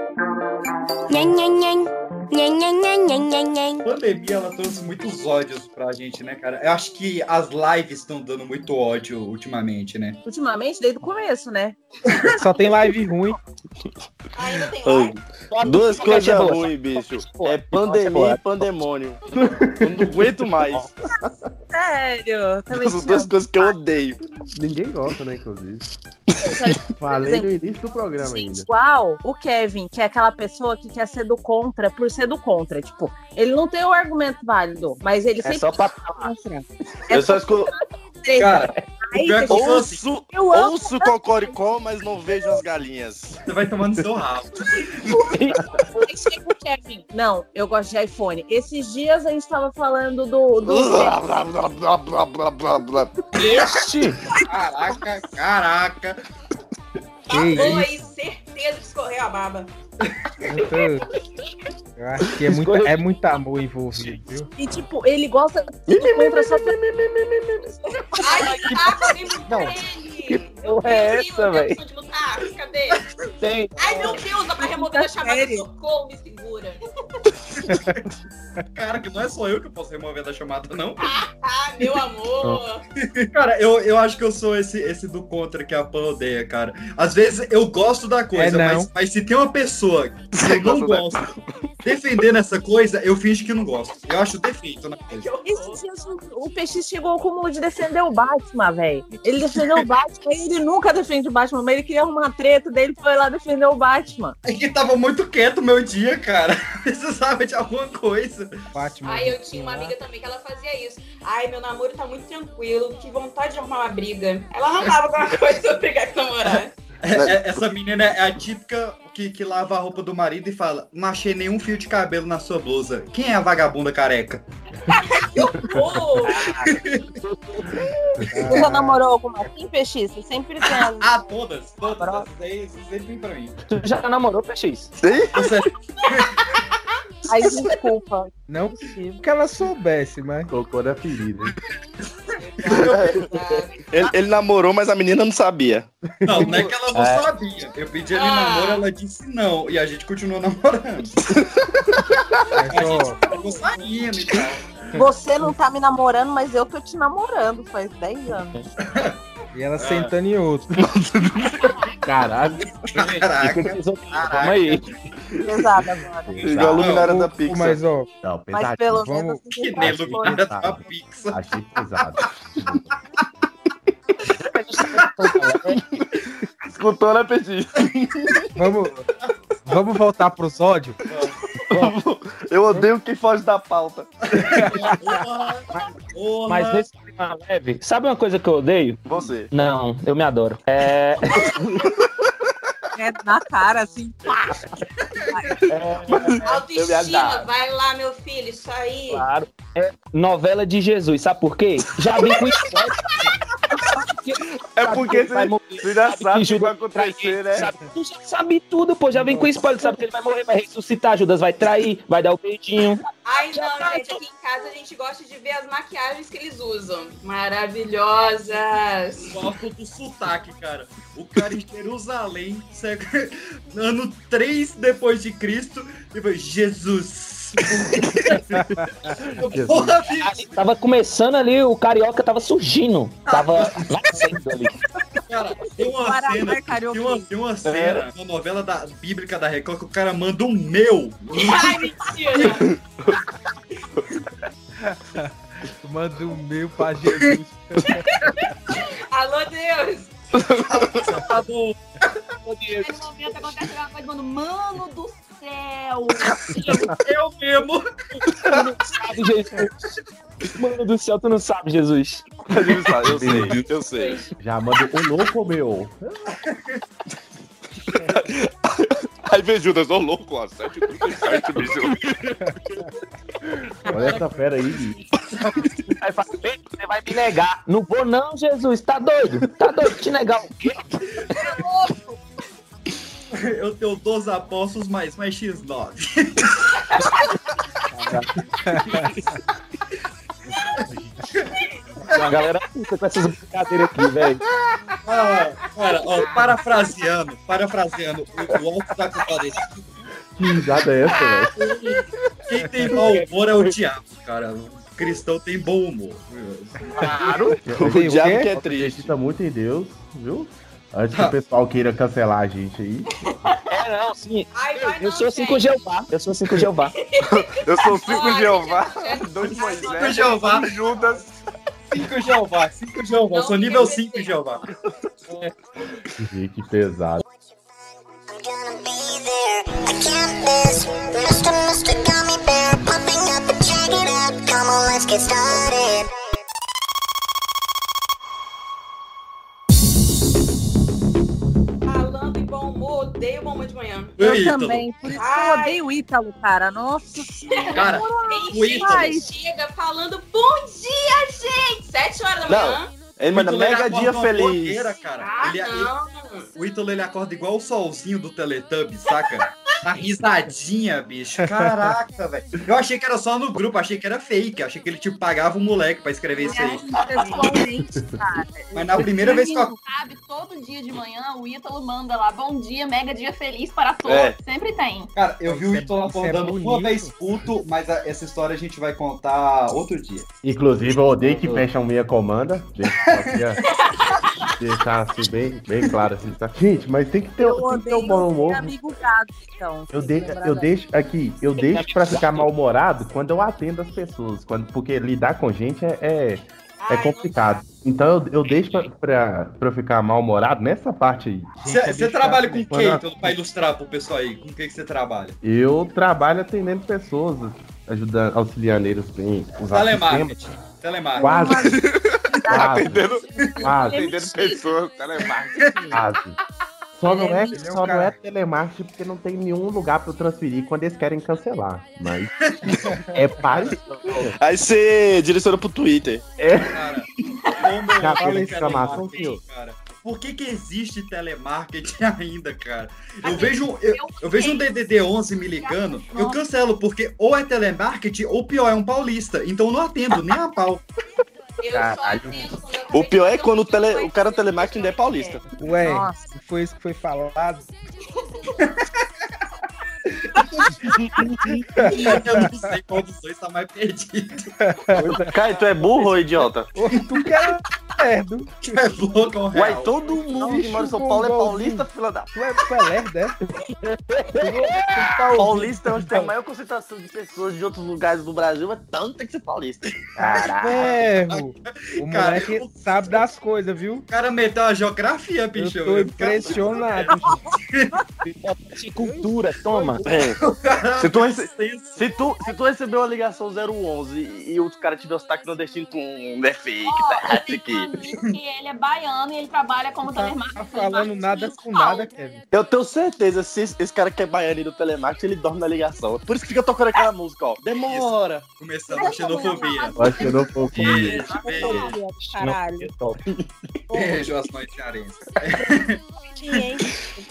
Nhen, nhen, nhen. A pandemia, ela trouxe muitos ódios pra gente, né, cara? Eu acho que as lives estão dando muito ódio ultimamente, né? Ultimamente, desde o começo, né? Só tem live ruim. Ainda tem live. Duas coisas ruins, bicho. É pandemia e pandemônio. Eu não aguento mais. Sério. Também Essas duas coisas que eu odeio. Ninguém gosta, né, inclusive. Falei no início do programa ainda. Igual o Kevin, que é aquela pessoa que quer ser do contra por ser do contra. Tipo, ele não tem o argumento válido, mas ele É sempre só pra contra. Eu só escuto. Cara, Aí, o é que eu sou assim, Ouço, Eu ouço cocoricó, mas não vejo as galinhas. você vai tomando seu rabo. Aí o Kevin. Não, eu gosto de iPhone. Esses dias a gente tava falando do. do... Este! Caraca, caraca. Que Falou aí, certeza que escorreu a baba. Eu, acho que é, muito, é muito amor envolvido, viu? E tipo, ele gosta de contra só Ai, tem muito Não. ele. porra é essa, lutar, cadê? Tem. Ai, meu Deus, dá pra remover a chamada socorro, me segura. Cara, que não é só eu que posso remover da chamada, não. Ah, meu amor. Cara, eu, eu acho que eu sou esse, esse do contra que a Pan odeia, cara. Às vezes eu gosto da coisa, É, mas, mas se tem uma pessoa que eu não gosta gosto defendendo essa coisa, eu finjo que não gosto. Eu acho defeito na coisa. Esses dias o PX chegou ao cúmulo de defender o Batman, velho. Ele defendeu o Batman, ele nunca defende o Batman, mas ele queria arrumar treta, daí ele foi lá defender o Batman. É que tava muito quieto o meu dia, cara. Precisava de alguma coisa. Batman. Ai, eu tinha uma amiga também que ela fazia isso. Ai, meu namoro tá muito tranquilo, que vontade de arrumar uma briga. Ela arrumava alguma coisa pra eu brigar com o namorado. É- é- essa menina é a típica que, que lava a roupa do marido e fala: Não achei nenhum fio de cabelo na sua blusa. Quem é a vagabunda careca? Você já namorou alguma assim, PX? Você sempre tem as... Ah, todas, todas. Essas aí vem pra mim. Tu já namorou, PX? Você- Aí, desculpa. Não que ela soubesse, mas. Colocou na ferida. Ele, ele namorou, mas a menina não sabia. Não, não é que ela não É. sabia. Eu pedi ela em Ah. namoro, ela disse não. E a gente continuou namorando. ó, Ficou saindo e tal. Você não tá me namorando, mas eu tô te namorando faz 10 anos. e ela sentando em outro. Caralho. Caraca. Vamos aí. Pesada agora. Igual a luminária da Pixar. Mas, ó, Não, Mas pelo vamos- menos Que nem luminária da Pixar. Achei pesado. Escutou, né, Petit? vamos, vamos voltar pros Eu odeio quem foge da pauta. Porra, porra. Mas nesse clima leve, sabe uma coisa que eu odeio? Você. Não, eu me adoro. É. É na cara, assim. autoestima, vai lá, meu filho, isso aí. Claro. É novela de Jesus. Sabe por quê? Já vem com spoiler. É porque vai você, morrer, você já sabe o que vai Judas acontecer, né? Sabe, tu já sabe tudo, pô. Já vem com spoiler. Sabe que ele vai morrer, vai ressuscitar. Judas vai trair, vai dar o beijinho. Ai, não, gente, aqui em casa a gente gosta de ver as maquiagens que eles usam. Maravilhosas. Gosto do sotaque, cara. O cara em Jerusalém, século- ano 3 depois de Cristo, e foi Jesus. Porra, bicho, Tava começando ali, o carioca tava surgindo. Tava nascendo ali. cara, tem uma Paraná, cena, carioca. tem uma, tem uma cena na novela da bíblica da Record que o cara manda um meu. Ai, mentira. Manda um meu pra Jesus. Alô, Deus. Tá bom. Nesse momento acontece alguma coisa, mano. Mano do céu. Eu mesmo. Tu não sabe, Jesus. Mano do céu, tu não sabe, Jesus. Eu sei, eu sei. Já manda o louco, meu. Aí vem Judas, ô louco, ó, 737, bicho. Olha essa fera aí, bicho. Aí fala, "Bem, você vai me negar. Não vou não, Jesus. Tá doido? Tá doido? Te negar o quê? Eu tenho 12 apóstolos mais, mais X9. A galera puta com essas brincadeiras aqui, velho. Ah, cara, ó, parafraseando, parafraseando, o, o Alto da Compadecida. Que risada é essa, velho? Quem tem mau humor é o diabo, cara. O cristão tem bom humor. Claro. O O diabo que é triste. Acredita muito em Deus, viu? Antes que o pessoal queira cancelar a gente aí. É, não, sim. Ai, vai Eu não, sou assim com Jeová. Eu sou assim com Jeová. Eu sou cinco Olha, Jeová, gente, dois Moisés, Cinco Jeová. cinco Judas. Cinco Jeová, cinco Jeová. Eu sou nível tem 5 Jeová. Gente, que pesado. Mr. Mr. Gummy Bear, pumping up and check it out. Come on, let's get started. Odeio bom humor de manhã. Eu Ítalo. também. Por isso que eu Ai. odeio o Ítalo, cara. Nossa senhora. Cara, o Ítalo. que chega falando bom dia, gente! Sete horas da manhã. Ele manda ele mega dia feliz. blogueira, cara. Ah, Ele- ele- não. o Ítalo ele acorda igual o solzinho do Teletubbies, saca? A risadinha, bicho. Caraca, velho. Eu achei que era só no grupo, achei que era fake. Achei que ele tipo pagava o moleque pra escrever isso aí. Mas na primeira vez que eu Sabe, todo dia de manhã o Ítalo manda lá, bom dia, mega dia feliz para todos. É. Sempre tem. Cara, eu vi o é- Ítalo é acordando uma vez puto, mas a- essa história a gente vai contar outro dia. Inclusive, eu odeio que fecham minha comanda. Deixa só queria deixar assim bem, bem claro assim, tá? Gente, mas tem que ter, Eu tem que ter um bom humor. amigo gado, então. Eu, de, eu deixo aqui, eu deixo pra ficar mal-humorado quando eu atendo as pessoas. Quando, porque lidar com gente é, é, é complicado. Então eu, eu deixo pra, pra, pra eu ficar mal-humorado nessa parte aí. Você trabalha com quem, eu- Ítalo, pra ilustrar pro pessoal aí? Com quem que você trabalha? Eu trabalho atendendo pessoas, ajudando, auxiliando eles bem. Telemarketing. Telemarketing. Quase. Quase. Atendendo, Quase. atendendo pessoas, telemarketing. Quase. Só não é, Ele é um só não é telemarketing porque não tem nenhum lugar pra eu transferir quando eles querem cancelar. Mas é parecido. Aí você direciona pro Twitter. É. Cara, como eu Já falo em telemarketing, cara. Por que que existe telemarketing ainda, cara? Eu vejo, eu, eu vejo um DDD 11 me ligando, eu cancelo, porque ou é telemarketing ou pior, é um paulista. Então eu não atendo nem a pau. O pior é quando o, tele, o cara telemarketing ainda é paulista. Ué, Nossa. foi isso que foi falado. Eu não sei qual dos dois tá mais perdido. Cara, tu é burro ou idiota? Ô, tu que é lerdo. Tu é louco ou Uai, real? todo mundo que mora em São Paulo é paulista, fila da. Tu é, tu é lerdo, é? Paulista é onde tem a maior concentração de pessoas de outros lugares do Brasil, mas tanto tem que ser paulista. Ferro. O Cara, moleque sabe das coisas, viu? O cara meteu a geografia, bicho. Eu tô impressionado. Cultura, toma. É. Se tu, rece- se, tu, se tu recebeu uma ligação 011 e, e o cara tiver o sotaque nordestino com um é fake, tá errado isso aqui. E ele é baiano e ele trabalha como telemarketing. Tá falando nada com nada, Kevin. Eu tenho certeza, se esse, esse cara que é baiano do telemarketing, ele dorme na ligação. Por isso que fica tocando aquela música, ó. Demora. Começando a xenofobia. Que comer. Beijo, Caralho. beijo, as noites Hein?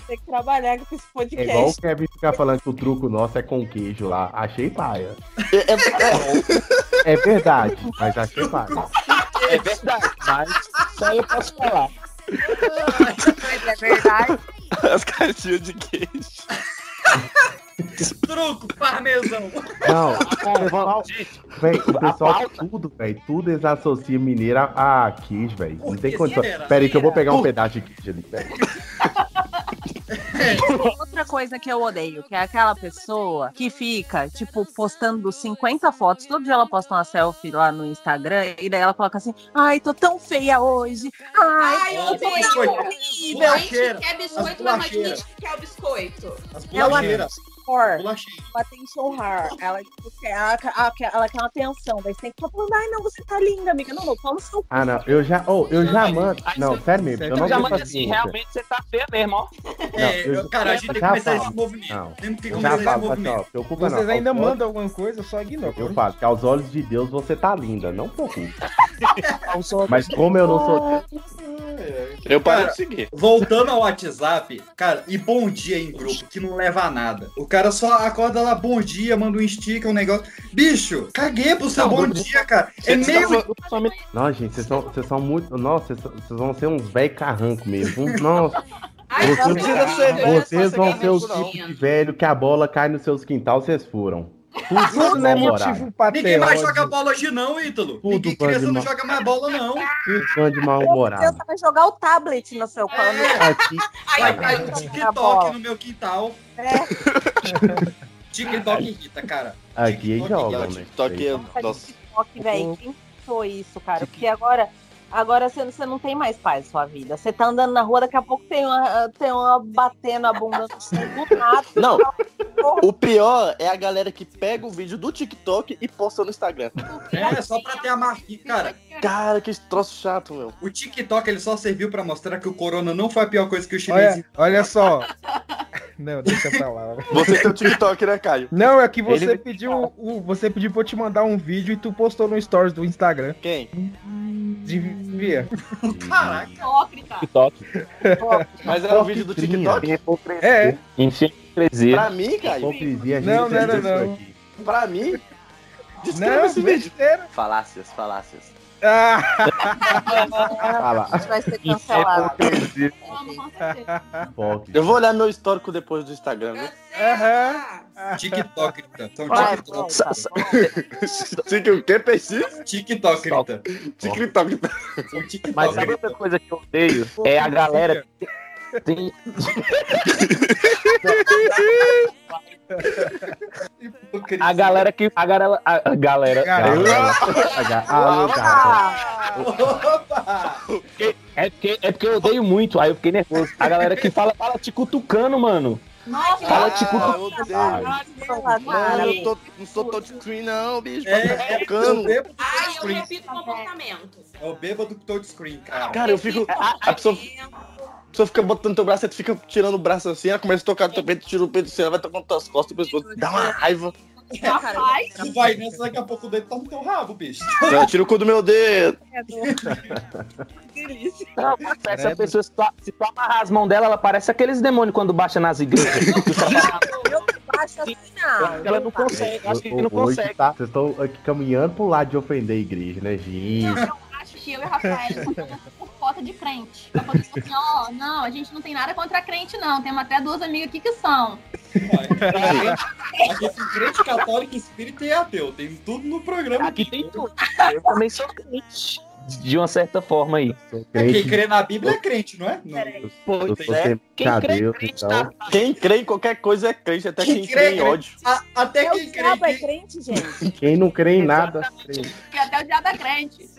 Tem que trabalhar com esse É podcast. igual o Kevin ficar falando que o truco nosso é com queijo lá. Achei paia. É, É verdade, mas achei paia. É verdade, mas só eu posso falar. Mas é verdade. As caixinhas de queijo. Truco, parmesão. Não, o pessoal, véi, o pessoal tudo, velho, tudo eles associam mineiro a, a queijo, velho. Não tem condição. Pera aí que eu vou pegar um pedaço de queijo ali, velho. Outra coisa que eu odeio, que é aquela pessoa que fica, tipo, postando 50 fotos. Todo dia ela posta uma selfie lá no Instagram e daí ela coloca assim: Ai, tô tão feia hoje. Ai, Ai, eu odeio. horrível. A gente quer biscoito, mas a gente quer o biscoito. As bolacheiras. Uma attention her. Ela, tipo, quer, ela, ela, quer- ela quer uma atenção. Daí você tem que falar, ai, não, você tá linda, amiga. Não, não, toma o seu Ah, não, eu já, oh, eu já mando. Não, sério mesmo, eu Eu não já mando assim, isso. realmente você tá feia mesmo, ó. É, eu- eu- cara, a gente tem que já começar falo. esse movimento. Não, Temos que começar já esse falo, assim, movimento. preocupa não. Vocês ainda mandam alguma coisa, eu só ignoro. Eu falo que aos olhos de Deus você tá linda, não preocupe. Mas como eu não sou. Eu parei Cara, de seguir. Voltando ao WhatsApp, cara, e bom dia em grupo, que não leva a nada. O cara só acorda lá, bom dia, manda um sticker, um negócio. Bicho, caguei pro seu Não, bom dia, cara. É Você tá meio. falando- Nossa, gente, vocês são, vocês são muito. Nossa, vocês, são- vocês vão ser uns velho carranco mesmo. Nossa, Ai, Vocês, não ser velho vocês vão ser ser o não. tipo de velho que a bola cai nos seus quintal, vocês furam. Tudo Isso não é motivo pra Ninguém ter mais ódio. joga bola hoje não, Ítalo. Tudo Ninguém criança não mal- joga mais bola não. Tudo de mal-humorado. tava jogar o tablet no seu colo. Aqui, Vai cair um TikTok no meu quintal. É. TikTok irrita, cara. aqui Não, né? TikTok é. Nossa. TikTok, velho. Quem foi isso, cara? Porque agora. Agora você, você não tem mais paz na sua vida. Você tá andando na rua, daqui a pouco tem uma, tem uma batendo a bunda do nada. Não, o pior é a galera que pega o vídeo do TikTok e posta no Instagram. É, só pra ter a marquinha. Cara, Cara, que troço chato, meu. o TikTok ele só serviu pra mostrar que o corona não foi a pior coisa que o Olha, chinês... olha só. Não, deixa pra lá. Você tem o TikTok, né, Caio? Não, é que você Ele- pediu. o- você pediu pra eu te mandar um vídeo e tu postou no stories do Instagram. Quem? Devia. Caraca. Hipócrita. TikTok. Mas era o vídeo do TikTok? É. Enfim, hipocrisia. Pra mim, Caio? Hipocrisia, Não, não não. aqui. Pra mim? Descreva Não, esse vídeo. Falácias, falácias. Ah. A gente vai ser cancelado. Certeza. hipócrita. Eu vou olhar meu histórico depois do Instagram, viu? TikTok, São Vai, TikTok. o que, precisa? TikTok, Rita. TikTok. Mas sabe outra coisa que eu odeio? É a galera que A galera que. A galera. A a galera. Opa! É porque, é porque eu odeio muito, aí eu fiquei nervoso. A galera que fala, fala te cutucando, mano. Nossa, Fala eu- tipo- Ah, eu odeio. Mano, eu tô, não sou touchscreen, não, bicho. É, Tá é, tocando. o bêbado do Ai, eu repito o comportamento. É o bêbado do touchscreen, cara. Cara, eu fico. A pessoa, a pessoa fica botando teu braço, aí tu fica tirando o braço assim, ela começa a tocar no teu peito, tira o peito assim, ela vai tocando tuas costas, o pescoço. Dá uma raiva. Rapaz, Tu vai nessa, daqui a pouco o dedo tá no teu rabo, bicho. Ela tira o cu do meu dedo. delícia. Não, essa pessoa, se tu, se tu amarrar as mãos dela, ela parece aqueles demônios quando baixa nas igrejas. Eu baixo assim, não. ela não consegue, acho que não consegue. tá, vocês estão aqui caminhando pro lado de ofender a igreja, né, gente? eu acho que eu e o Rafael foto de crente. Pra poder dizer assim, ó, não, a gente não tem nada contra crente, não. Temos até duas amigas aqui que são. Aqui tem crente católico, espírita e ateu. Tem tudo no programa. Aqui tem tudo. Eu também sou crente. De uma certa forma aí. Quem crê na Bíblia é crente, não é? Não. Pois é. Quem crê em Deus, crente então. tá. Quem crê em qualquer coisa é crente, até Quem quem crê crê em é ódio. A- até É quem crê diabo é que... crente, gente. Quem não crê em nada, crê. Porque até o diabo é crente.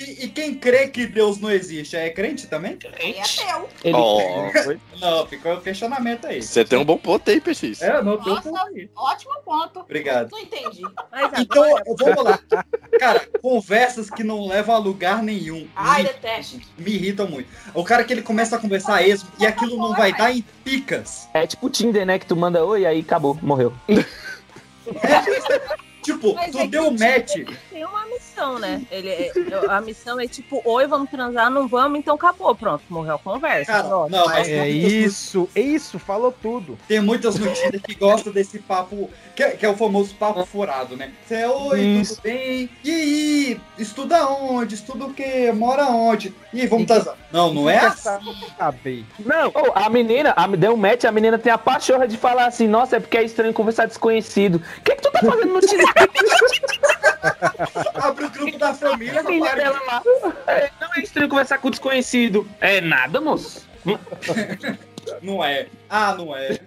E, e quem crê que Deus não existe é crente também? E é teu. Ele Ó, Não, ficou o questionamento aí. você tem um bom ponto aí, PX. É, não, tem um ponto aí. ótimo ponto. Obrigado. Não entendi. Mas Então, agora, vamos lá. Cara, conversas que não levam a lugar nenhum. Ai, Me, detesto. me irritam muito. O cara que ele começa a conversar esmo e aquilo não vai dar em picas. É tipo o Tinder, né? Que tu manda oi, aí acabou, morreu. Tipo, Mas tu é deu o match. Tinder tem uma missão, né? Ele, é- a missão é tipo, oi, vamos transar, não vamos, então acabou, pronto, morreu a conversa. Cara, não, mas É isso, é isso, falou tudo. tem muitas no Tinder que gostam desse papo, que, é- que é o famoso papo furado, né? Você é, oi, Isso. tudo bem? E aí, estuda onde? Estuda o quê? Mora onde? E aí, vamos transar. Não, não é assim. Não, a menina, a, deu um match, a menina tem a pachorra de falar assim, nossa, é porque é estranho conversar desconhecido. O que, que tu tá fazendo no Tinder? Abre o grupo da família, a filha dela lá. É, não é estranho conversar com desconhecido. É nada, moço. Não é. Ah, não é.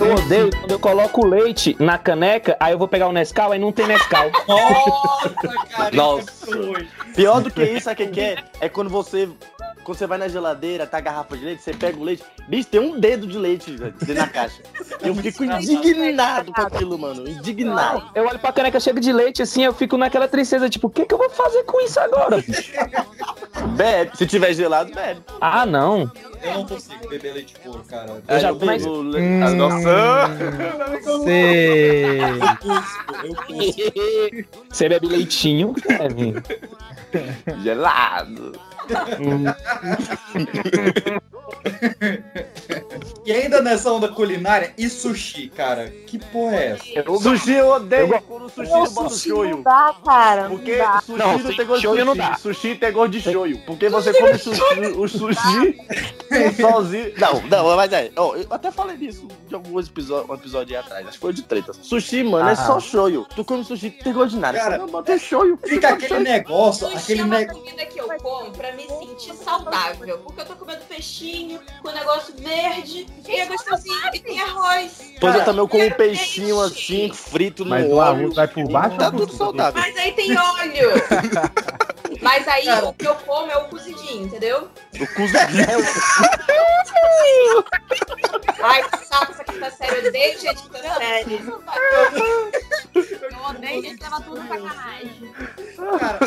Eu odeio quando eu coloco leite na caneca, aí eu vou pegar o Nescau, aí não tem Nescau. Nossa, cara. Nossa. isso é doido. Pior do que isso, que que é? É quando você. Quando você vai na geladeira, tá a garrafa de leite, você pega o leite. Bicho, tem um dedo de leite dentro da caixa. Eu fico indignado com aquilo, mano. Indignado. Eu olho pra caneca cheia de leite, assim, eu fico naquela tristeza, tipo, o que, que eu vou fazer com isso agora? Bebe. Se tiver gelado, bebe. ah, não. Eu não consigo beber leite puro, cara. Eu já Aí mas- bebo le- Hum. Ah, Nossa! Sei. Eu cuspo, eu cuspo. Você bebe leitinho? Menino. Gelado. E ainda nessa onda culinária, e sushi, cara? Que porra é essa? Sushi eu odeio Eu- quando o sushi Não, não bota shoyu. não dá, cara. Não Porque dá. sushi Não, não, tem gosto de shoyu não dá. Sushi tem gosto de shoyu. Porque você come sushi, o sushi sozinho. Não, não, mas é. ó, eu até falei disso de alguns episódios um episódio atrás. Acho que foi de tretas. Sushi, mano, é Ah. só shoyu. Tu come sushi, tem gosto de nada. Cara, não bota shoyu. Fica aquele negócio, Sushi aquele é uma negócio. comida que eu como pra me sentir saudável. Porque eu tô comendo peixinho com negócio verde e é gostosinho e tem arroz. Pois eu também como um peixinho assim, frito no Mas o arroz vai por baixo Tá tudo saudável. Mas aí tem óleo. Mas aí o que eu como é o cozidinho, entendeu? O cozidinho. Ai, que saco essa quinta série. Eu odeio gente quinta série. Eu odeio gente que leva tudo pra sacanagem. Cara,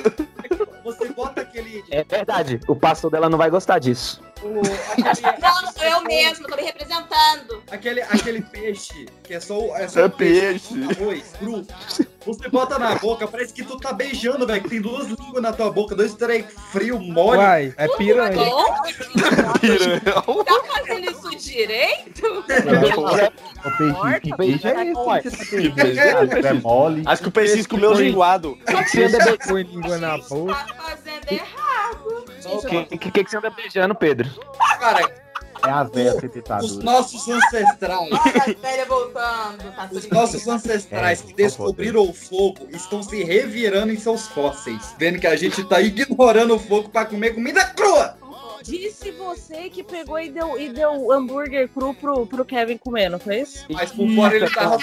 aquele. É verdade, o pastor dela não vai gostar disso. O- aquele, Não, sou eu mesma, tô me representando. aquele, aquele peixe que é só, é só É peixe. arroz cru. Você bota na boca, parece que tu tá beijando, velho. Que tem duas línguas na tua boca, dois trem frio, mole. Uai, é piranha. Bom, Piranhão. tá fazendo isso direito? O peixe, que peixe é esse? beijado? É mole. Acho que o peixinho comeu linguado. O que você anda com língua na boca? Tá fazendo errado. O que, que, que você anda beijando, Pedro? Cara, É a véia os fetitadura. nossos ancestrais. Olha a velha voltando. Tá Os nossos ancestrais É, que descobriram o fogo estão se revirando em seus fósseis, vendo que a gente tá ignorando o fogo pra comer comida crua. Disse você que pegou e deu, e deu hambúrguer cru pro, pro Kevin comer, não foi isso? Mas por fora ele tava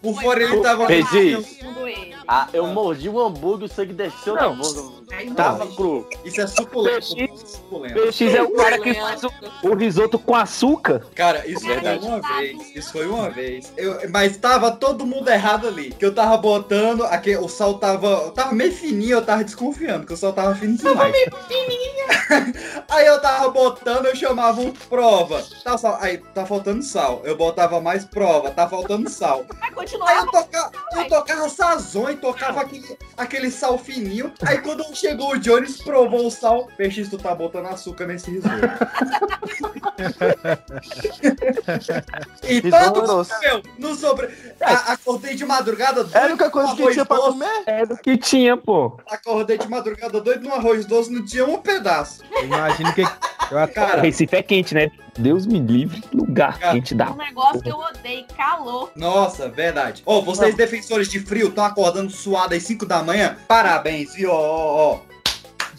por fora ele tava ele. Ah, eu mordi um hambúrguer, o sangue desceu boca. Tava cru. Isso é suculento. PX, suculento. PX é o cara que faz o, o risoto com açúcar. Cara, isso foi uma vez. Isso foi uma vez. Eu, mas tava todo mundo errado ali. Que eu tava botando. Aqui, o sal tava. Tava meio fininho, eu tava desconfiando, que o sal tava fino demais. Aí eu tava botando, eu chamava um prova. Tá, sal. Aí, tá faltando sal. Eu botava mais prova, tá faltando sal. Vai continuar. Aí eu tocava, eu tocava sazões, tocava aquele, aquele sal fininho. Aí quando chegou o Jones, provou o sal. Peixe, tu tá botando açúcar nesse risoto. e tanto grosso. meu, não sobre. A, acordei de madrugada Era a única coisa que tinha pra doce. comer. É do que tinha, pô. Acordei de madrugada doido no arroz doce, não tinha um pedaço. Imagina que. Eu Recife é quente, né? Deus me livre, lugar Cara. quente dá. Um negócio que eu odeio, calor. Nossa, verdade. Ó, vocês defensores de frio estão acordando suado às 5 da manhã? Parabéns, viu? Ó, ó, ó.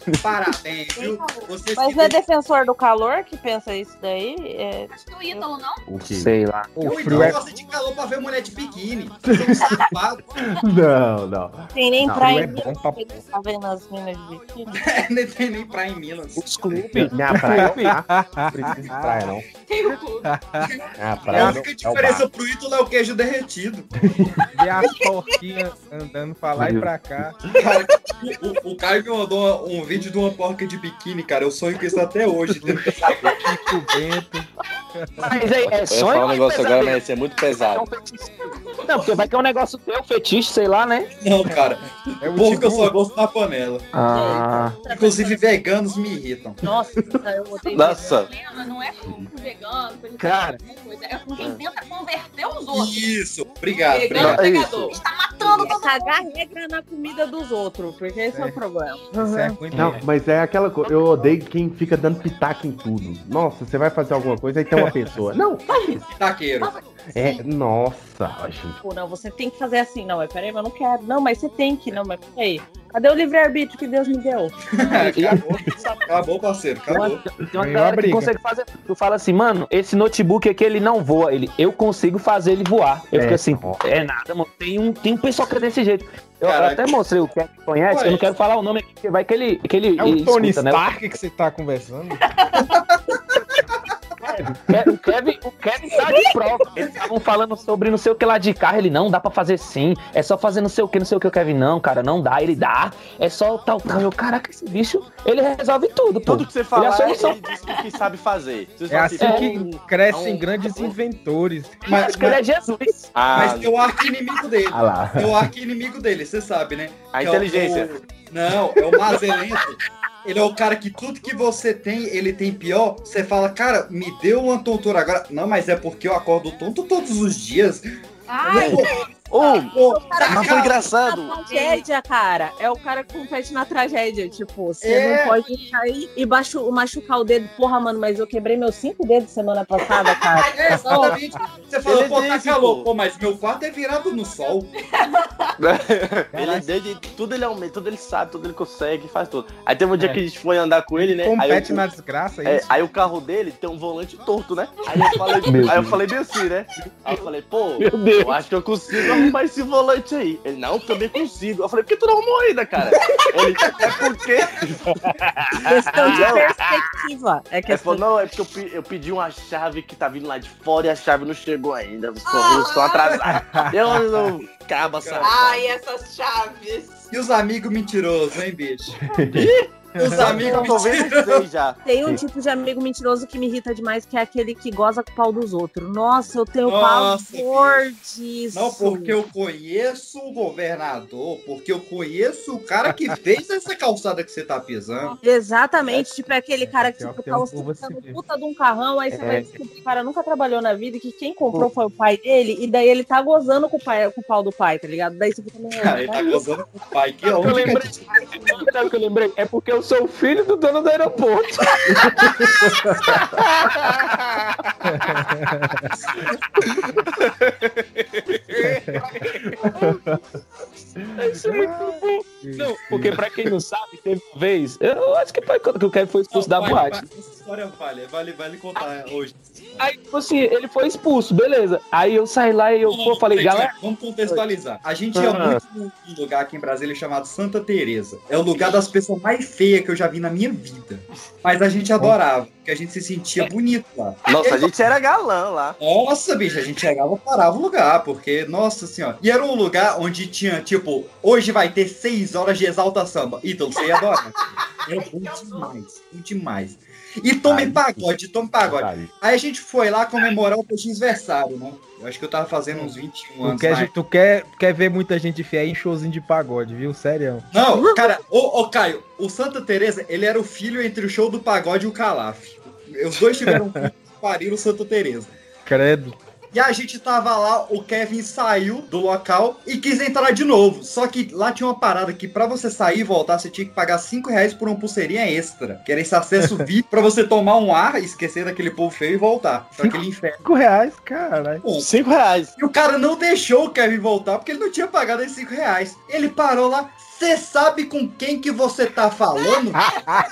Parabéns, viu? Vocês Mas que não é de- defensor do calor que pensa isso daí? É... Acho que o Ítalo não. O quê? Sei lá. O frio então é. gosto de calor pra ver mulher de biquíni. Safados. Não, não. Tem nem Não, praia é em bom Minas, pra- que tá vendo as minas de biquíni. Nem tem nem praia em Minas. Os clubes. Minha praia não tá? Não precisa de praia, não. Tem o clube. Minha A única é o diferença bar. pro Ítalo é o queijo derretido. Ver as porquinhas andando pra lá e pra cá. Cara, o, o Caio me mandou um vídeo de uma porca de biquíni, cara. Eu sonho com isso até hoje. bento. Mas é, é Eu sonho falar um é negócio agora, mas esse é muito É pesado. fetiche. Não, porque vai que é um negócio teu, fetiche, sei lá, né? Não, cara. É o Porca eu só gosto na panela. Ah, Inclusive, veganos me irritam. Nossa, eu odeio Nossa. O problema não é com o vegano, com Cara. coisa, é com quem tenta converter os outros. Isso, obrigado. Vegano obrigado. É pegador. Está matando É todo cagar regra na comida dos outros, porque esse é, o problema. Isso é ruim Não, mas é aquela coisa. Eu odeio quem fica dando pitaco em tudo. Nossa, você vai fazer alguma coisa, aí tem uma pessoa. Não, faz isso. Taqueiro. É, nossa, gente. Pô, não, você tem que fazer assim. Não, mas peraí, mas eu não quero. Não, mas você tem que. Não, mas peraí. Cadê o livre-arbítrio que Deus me deu? acabou, acabou, parceiro. tem uma, Acabou. tem uma Ganhou a galera que consegue fazer. Tu fala assim, mano, esse notebook aqui ele não voa. Ele, eu consigo fazer ele voar. Eu É, fico assim, ó. é nada, mano. Tem um, tem um pessoal que é desse jeito. Eu, eu até mostrei o que é que conhece, eu não quero falar o nome aqui, porque vai que ele. Que ele É o Tony escuta, né? Stark que você tá conversando? Ke- O Kevin, o Kevin tá de prova. Eles estavam falando sobre não sei o que lá de carro. Ele não dá pra fazer sim. É só fazer não sei o que, não sei o que. O Kevin, não, cara, não dá. Ele dá. É só tal, tal. Eu, caraca, esse bicho, ele resolve tudo, pô. Tudo que você Ele é solução. ele diz que sabe fazer. Você É fala assim "Pô, que crescem um- grandes inventores. Mas, Acho que ele é Jesus. Ah, mas tem o arqui-inimigo dele. Ah lá. Tem o arqui-inimigo dele, você sabe, né? a Que é o- inteligência. o- Não, é o Mazelento. Ele é o cara que tudo que você tem, ele tem pior. Você fala, cara, me deu uma tontura agora. Não, mas é porque eu acordo tonto todos os dias. Ai, Ô, Pô, mas foi engraçado. Na tragédia, cara, é o cara que compete na tragédia. Tipo, você É. não pode cair e baixo, machucar o dedo. Porra, mano, mas eu quebrei meus cinco dedos semana passada, cara. É, exatamente. Você fala, Ele pô, tá calor. pô. Mas meu quarto é virado no sol. ele desde tudo ele aumenta, tudo ele sabe, tudo ele consegue, faz tudo. Aí teve um dia É. que a gente foi andar com ele, né? Aí, Compete eu- na desgraça, é é, isso? aí o carro dele tem um volante torto, né? Aí eu falei, aí eu falei bem assim, né? Aí eu falei, pô, eu acho que eu consigo arrumar esse volante aí. Ele, não, também consigo. Eu falei, por que tu não arrumou ainda, cara? Ele, é porque. Questão de Não. perspectiva. É Ele questão falou, não, é porque eu, pe- eu pedi uma chave que tá vindo lá de fora e a chave não chegou ainda. Os correios estão atrasados. Eu não. Caba, sabe? Ai, essas chaves. E os amigos mentirosos, hein, bicho? Os amigos mentirosos. já. Tem um tipo de amigo mentiroso que me irrita demais, que é aquele que goza com o pau dos outros. Nossa, eu tenho Nossa, pavor disso. Não, porque eu conheço o governador, porque eu conheço o cara que fez essa calçada que você tá pisando. Exatamente, tipo, é aquele cara que pior tipo, tá um ostentando puta de um carrão, aí você É. vai descobrir que o cara nunca trabalhou na vida e que quem comprou foi o pai dele, e daí ele tá gozando com o, pai, com o pau do pai, tá ligado? Daí você fica, Cara, ele tá gozando com o pai. Que que eu lembrei? Sabe o que eu lembrei? É porque eu sou o filho do dono do aeroporto. Isso é muito bom. Não, porque pra quem não sabe, teve uma vez, eu acho que foi quando que o Kevin foi expulso da Vale, boate. História vale, vale, vale contar hoje. Aí, tipo assim, ele foi expulso, beleza. Aí eu saí lá e eu pô, falei, Gente, galera. Vamos contextualizar. A gente ia Ah. muito num lugar aqui em Brasília chamado Santa Teresa. É o lugar das pessoas mais feias que eu já vi na minha vida. Mas a gente adorava, porque a gente se sentia bonito lá. Nossa, a gente era galã lá. Nossa, bicho, a gente chegava, parava o lugar, porque, nossa senhora. E era um lugar onde tinha, tipo, hoje vai ter seis horas de exalta samba. Ítalo, você ia Era bom demais, bom demais. E tome pagode, tome pagode. Aí a gente foi lá comemorar o PX-versário, né? Eu acho que eu tava fazendo uns 21 Tu anos. quer, tu quer, quer ver muita gente feia em showzinho de pagode, viu? Sério. Não, cara, ô, ô Caio, o Santa Teresa, ele era o filho entre o show do pagode e o Calaf. Os dois tiveram filho que pariram o Santa Teresa. Credo. E a gente tava lá, o Kevin saiu do local e quis entrar de novo. Só que lá tinha uma parada que pra você sair e voltar, você tinha que pagar 5 reais por uma pulseirinha extra. Que era esse acesso VIP pra você tomar um ar, esquecer daquele povo feio e voltar. Pra aquele inferno. 5 reais, caralho. Cinco reais. E o cara não deixou o Kevin voltar porque ele não tinha pagado esses 5 reais. Ele parou lá. Você sabe com quem que você tá falando?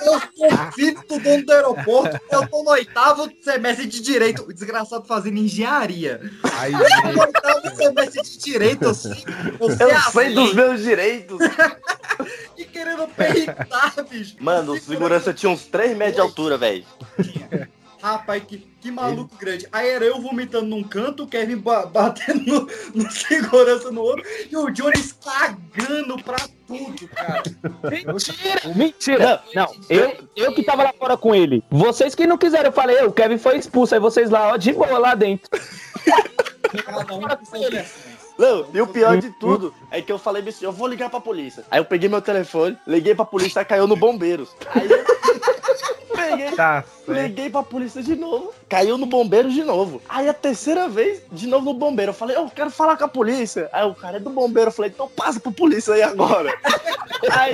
Eu sou filho do dono do aeroporto. Eu tô no oitavo semestre de direito. O desgraçado fazendo engenharia. Aí, No oitavo semestre de direito, assim. Eu sei, Eu sei lei. dos meus direitos. E querendo peitar, bicho. Mano, o segurança tinha uns 3 metros de altura, velho. Rapaz, que, que maluco grande. Aí era eu vomitando num canto, o Kevin ba- batendo no, no segurança no outro e o Jones cagando pra tudo, cara. Mentira! Mentira! Não, eu, eu que tava lá fora com ele. Vocês que não quiseram, eu falei, "Ei, o Kevin foi expulso, aí vocês lá, ó, de boa lá dentro. Cada um com. Não, e o pior de tudo é que eu falei assim, eu vou ligar pra polícia. Aí eu peguei meu telefone, liguei pra polícia caiu no bombeiros. Aí eu peguei, Tá liguei pra polícia de novo, caiu no bombeiro de novo. Aí a terceira vez, de novo no bombeiro. Eu falei, eu quero falar com a polícia. Aí o cara é do bombeiro, eu falei, então passa pro polícia aí agora. Aí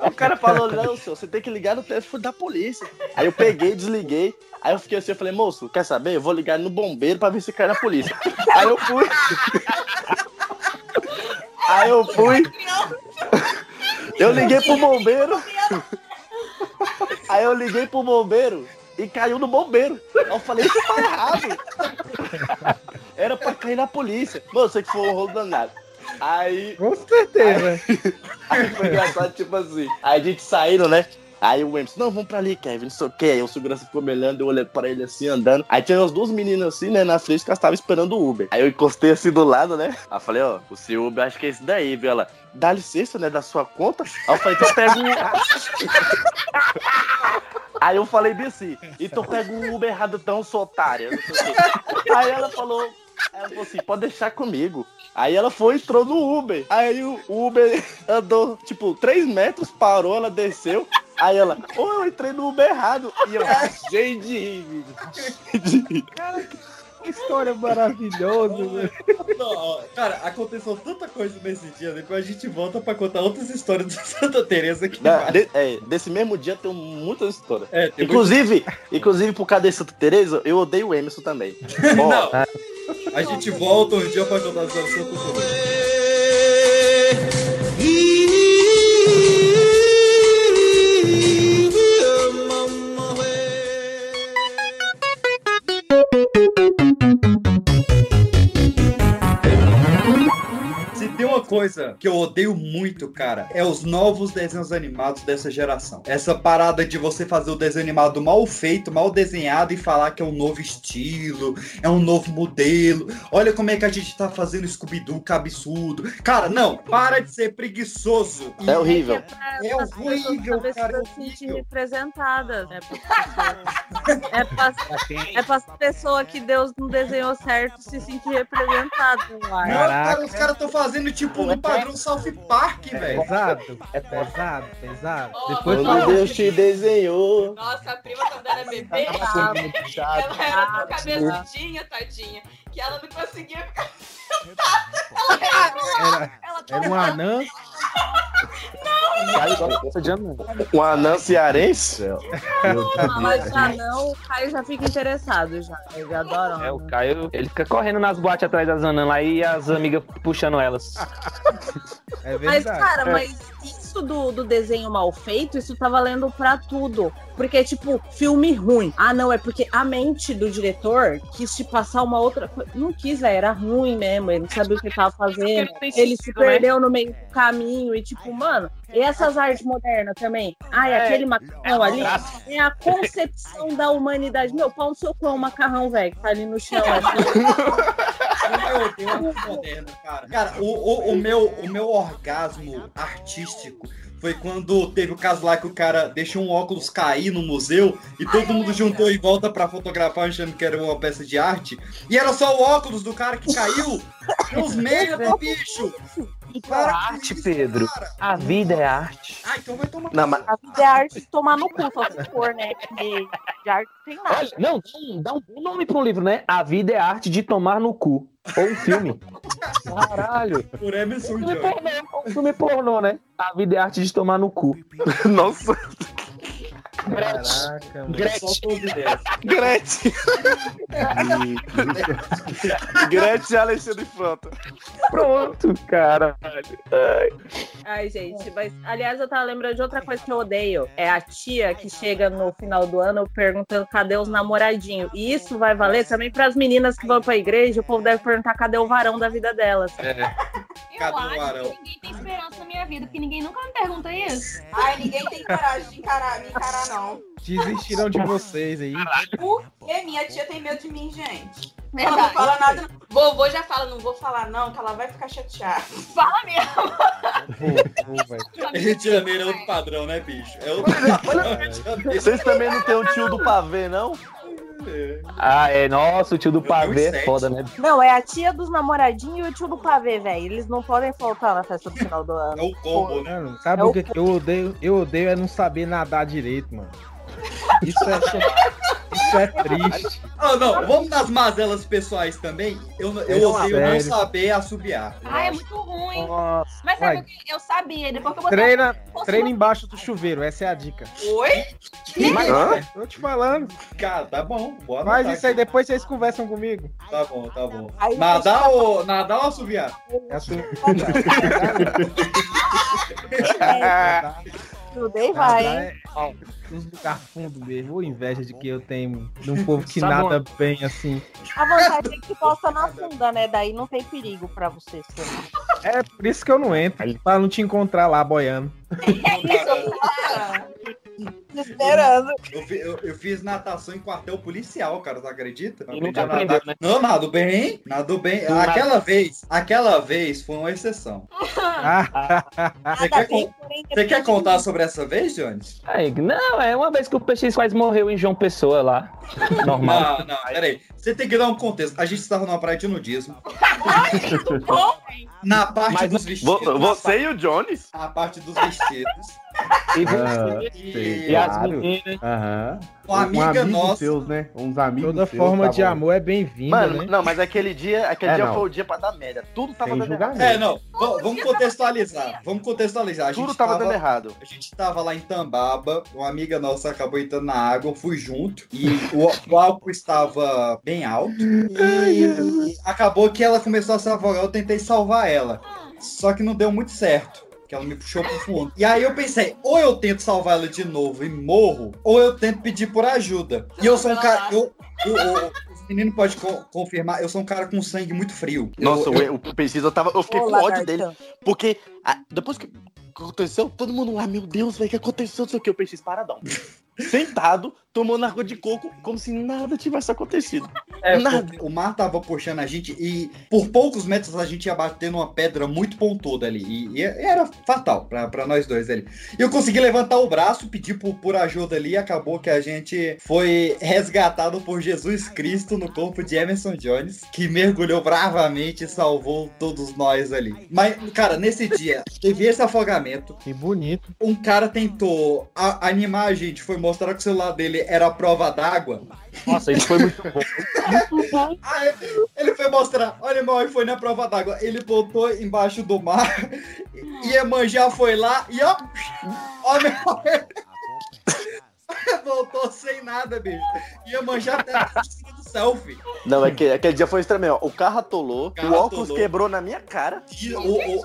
o cara falou, não, senhor, você tem que ligar no telefone da polícia. Aí eu peguei, desliguei. Aí eu fiquei assim, eu falei, moço, quer saber? Eu vou ligar no bombeiro pra ver se cai na polícia. Aí eu fui. Aí eu fui. Eu liguei pro bombeiro. Aí eu liguei pro bombeiro e caiu no bombeiro. Aí eu falei, isso tá errado. Era pra cair na polícia. Mano, eu sei que foi um rolo danado. Aí. Com certeza. Aí foi engraçado, tipo assim. Aí a gente saindo, né? Aí o Emerson, não, vamos pra ali, Kevin, não sei o que. Aí o segurança ficou me olhando, eu olhei pra ele assim, andando. Aí tinha umas duas meninas assim, né, na frente, que elas estavam esperando o Uber. Aí eu encostei assim do lado, né? Aí eu falei, ó, o seu Uber, acho que é esse daí, viu? Ela, dá licença, né, da sua conta. Aí eu falei, então pega um... Aí eu falei bem assim, então pega um Uber errado tão, sua otária. Aí ela falou, ela falou assim, pode deixar comigo. Aí ela foi entrou no Uber. Aí o Uber andou, tipo, 3 metros, parou, ela desceu. Aí ela, ô, eu entrei no Uber errado. E eu, cheio de rir, vídeo. Que história maravilhosa, velho. Não, cara, aconteceu tanta coisa nesse dia, depois a gente volta pra contar outras histórias de Santa Teresa que Da- de- é, desse mesmo dia tem muitas histórias. É, tem inclusive, inclusive, por causa de Santa Teresa, eu odeio o Emerson também. Ó, Não. A gente volta um dia pra contar as histórias de Santa Teresa. Coisa que eu odeio muito, cara, é os novos desenhos animados dessa geração. Essa parada de você fazer o desenho animado mal feito, mal desenhado e falar que é um novo estilo, é um novo modelo. Olha como é que a gente tá fazendo Scooby-Doo, que absurdo. Cara, não, para de ser preguiçoso. É horrível. É horrível, cara. se sentir representadas. É pra, é pra, é pra pessoa que Deus não desenhou certo se sentir representada. Não, cara, os caras estão fazendo tipo no padrão South Park, velho. Pesado, é pesado, pesado. Ó, Depois Quando Deus te desenhou. Nossa, a prima quando era bebê, chato. ela era tão cabeçudinha, tadinha, que ela não conseguia ficar sentada. Ela Era, ela era um anã. Um anão cearense? Mas já não, o Caio já fica interessado já. Eles adoram. É, o Caio, ele fica correndo nas boates atrás das anãs lá e as amigas puxando elas. É Mas, cara, mas isso do, do desenho mal feito, isso tá valendo pra tudo. Porque, tipo, filme ruim. Ah, não, é porque a mente do diretor quis te passar uma outra coisa. Não quis, velho, era ruim mesmo. Ele não sabia o que tava fazendo. Ele se né? perdeu no meio do caminho. E, tipo, mano, e essas artes modernas também? Ai, É, aquele macarrão ali traço. é a concepção da humanidade. Meu, pau no seu cu é um macarrão, velho, que tá ali no chão. assim. Eu odeio arte moderna, cara. Cara, o, o, o meu, o meu orgasmo artístico foi quando teve o caso lá que o cara deixou um óculos cair no museu e todo mundo juntou em volta pra fotografar achando que era uma peça de arte. E era só o óculos do cara que caiu. Os merda, bicho! Para com arte, isso, Pedro. cara. A vida é arte. Ah, então vai tomar. Não, mas A vida é arte de tomar no cu, só se for, né? Porque de arte não tem nada. Olha, não, dá um- dá um bom nome pra um livro, né? A vida é arte de tomar no cu. Ou um filme. Caralho. Por Emerson Um filme pornô, um filme pornô, né? A vida é arte de tomar no cu. Nossa, Caraca, mano. Gretchen. Gretchen. Gretchen e Alexandre Frota. Pronto, caralho. Ai. Ai, gente, mas aliás, eu tava lembrando de outra coisa que eu odeio. É a tia que chega no final do ano perguntando cadê os namoradinhos. E isso vai valer também pras meninas que vão pra igreja. O povo deve perguntar cadê o varão da vida delas. Eu Cadê o acho varão? que ninguém tem esperança na minha vida, porque ninguém nunca me pergunta isso. Ai, ninguém tem coragem de encarar, me encarar, não. Desistiram de vocês aí. Por que minha tia tem medo de mim, gente? Ela não fala nada. Vovô já fala, não vou falar não, que ela vai ficar chateada. Fala mesmo. Vou, vou, velho. Rio de Janeiro é outro padrão, né, bicho? É outro padrão. Vocês também não tem o tio do pavê, não? Ah, é. Nossa, o tio do pavê é foda, né? Não, é a tia dos namoradinhos e o tio do pavê, velho. Eles não podem faltar na festa do final do ano. É o combo, né? Mano, sabe É o o que que eu odeio? Eu odeio é não saber nadar direito, mano. Isso é, isso é triste. Ah, não, vamos nas mazelas pessoais também. Eu, eu odeio não saber assobiar. Ah, é muito ruim. Nossa. Mas sabe Vai. o que? Eu sabia, depois que eu botei Treina, treina embaixo do chuveiro, essa é a dica. Oi? Mas, Hã? tô te falando. Cara, tá bom. Bora Faz isso aí, depois vocês conversam comigo. Tá bom, tá bom. Aí Nadar ou, nadar ou assobiar? É a sua... Estudei, vai, é ó, lugar fundo mesmo. Ô, inveja de que eu tenho de um povo que nada bem assim. A vantagem é que posta na funda, né? Daí não tem perigo pra vocês. É por isso que eu não entro, pra não te encontrar lá boiando. Esperando. Eu, eu- eu fiz natação em quartel policial, cara, tu acredita? E nunca a nadar. aprendeu, né? Não, nado bem, nado bem. Tu Aquela nada- vez, aquela vez foi uma exceção. Você quer, con- você quer contar sobre essa vez, Jones? Ai, não, é uma vez que o PX quase morreu em João Pessoa lá. Normal. Não, não, peraí. Você tem que dar um contexto. A gente estava numa praia de nudismo. Na parte Mas dos vo- vestidos. você e o Jones? A parte dos vestidos. E você, sei, e as meninas. Aham. Um amiga amigos nossa- seus, né? Uns amigos Toda seus forma de tavam- amor é bem-vinda, Mano, né? não, mas aquele dia, aquele É, dia não. foi o dia pra dar merda. Tudo tava Sem dando julgamento. errado. É, não. v- vamos contextualizar. Vamos contextualizar. A gente Tudo tava dando errado. A gente tava lá em Tambaba, uma amiga nossa acabou entrando na água, eu fui junto, e o, o álcool estava bem alto, e, e acabou que ela começou a se afogar, eu tentei salvar ela, só que não deu muito certo. Que ela me puxou pro fundo. E aí eu pensei, ou eu tento salvar ela de novo e morro, ou eu tento pedir por ajuda. E eu sou um cara. Eu, o, o, os meninos podem co- confirmar, eu sou um cara com sangue muito frio. Eu- Nossa, eu, o, o Precisa tava. Eu fiquei Ô, com ódio dele. Porque ah, depois que aconteceu, todo mundo lá, meu Deus, velho, o que aconteceu? Não sei o que, o Precisa paradão. Sentado, tomando água de coco, como se nada tivesse acontecido. É, Nada. o, mar tava puxando a gente e por poucos metros a gente ia bater numa pedra muito pontuda ali. E, e era fatal pra, pra nós dois ali. E eu consegui levantar o braço, pedir por, por ajuda ali e acabou que a gente foi resgatado por Jesus Cristo no corpo de Emerson Jones, que mergulhou bravamente e salvou todos nós ali. Mas, cara, nesse dia teve esse afogamento. Que bonito. Um cara tentou a- animar a gente, foi mostrar que o celular dele era a prova d'água. Nossa, isso foi muito bom. Aí ele foi mostrar, olha meu iPhone à prova d'água. Ele botou embaixo do mar e Iemanjá foi lá e ó, ó meu Voltou sem nada, bicho. Iemanjá até tirando selfie. Não, é que, aquele dia foi estranho. mesmo. O carro atolou, carro o óculos atolou. quebrou na minha cara. E o, o, o,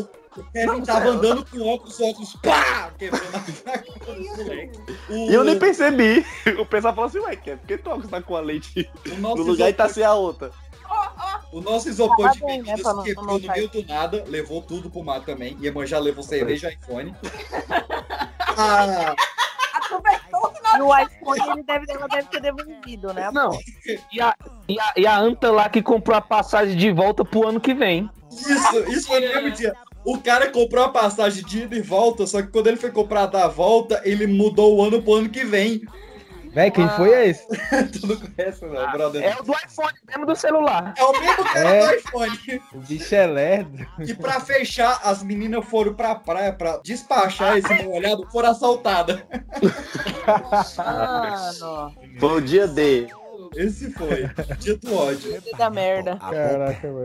o Kevin tava andando com óculos, óculos, pá! Quebrou na na cara do moleque. O- E eu nem percebi. O pessoal falou assim, ué, Kev, por que tu óculos tá com a lente nosso no lugar e tá isopor- sem a outra? O nosso isopor de Tava bem, né, bebidas quebrou no meio do nada, levou tudo pro mar também. Iemanjá levou cerveja e iPhone. Ah, Aproveitou que E o iPhone ele deve, ela deve ter devolvido, né? Não. E a, e, a, e a Anta lá que comprou a passagem de volta pro ano que vem. Isso, isso foi no mesmo dia. O cara comprou a passagem de ida e volta, só que quando ele foi comprar da volta, ele mudou o ano pro ano que vem. Véi, quem foi esse? tu não conhece, não, brother. É o do iPhone, mesmo do celular. É o mesmo cara É. do iPhone. O bicho é lerdo. E pra fechar, as meninas foram pra praia pra despachar esse mal olhado, foram assaltadas. Mano, Foi o dia D. Esse foi. Dia do ódio. que da merda. Caraca, mano.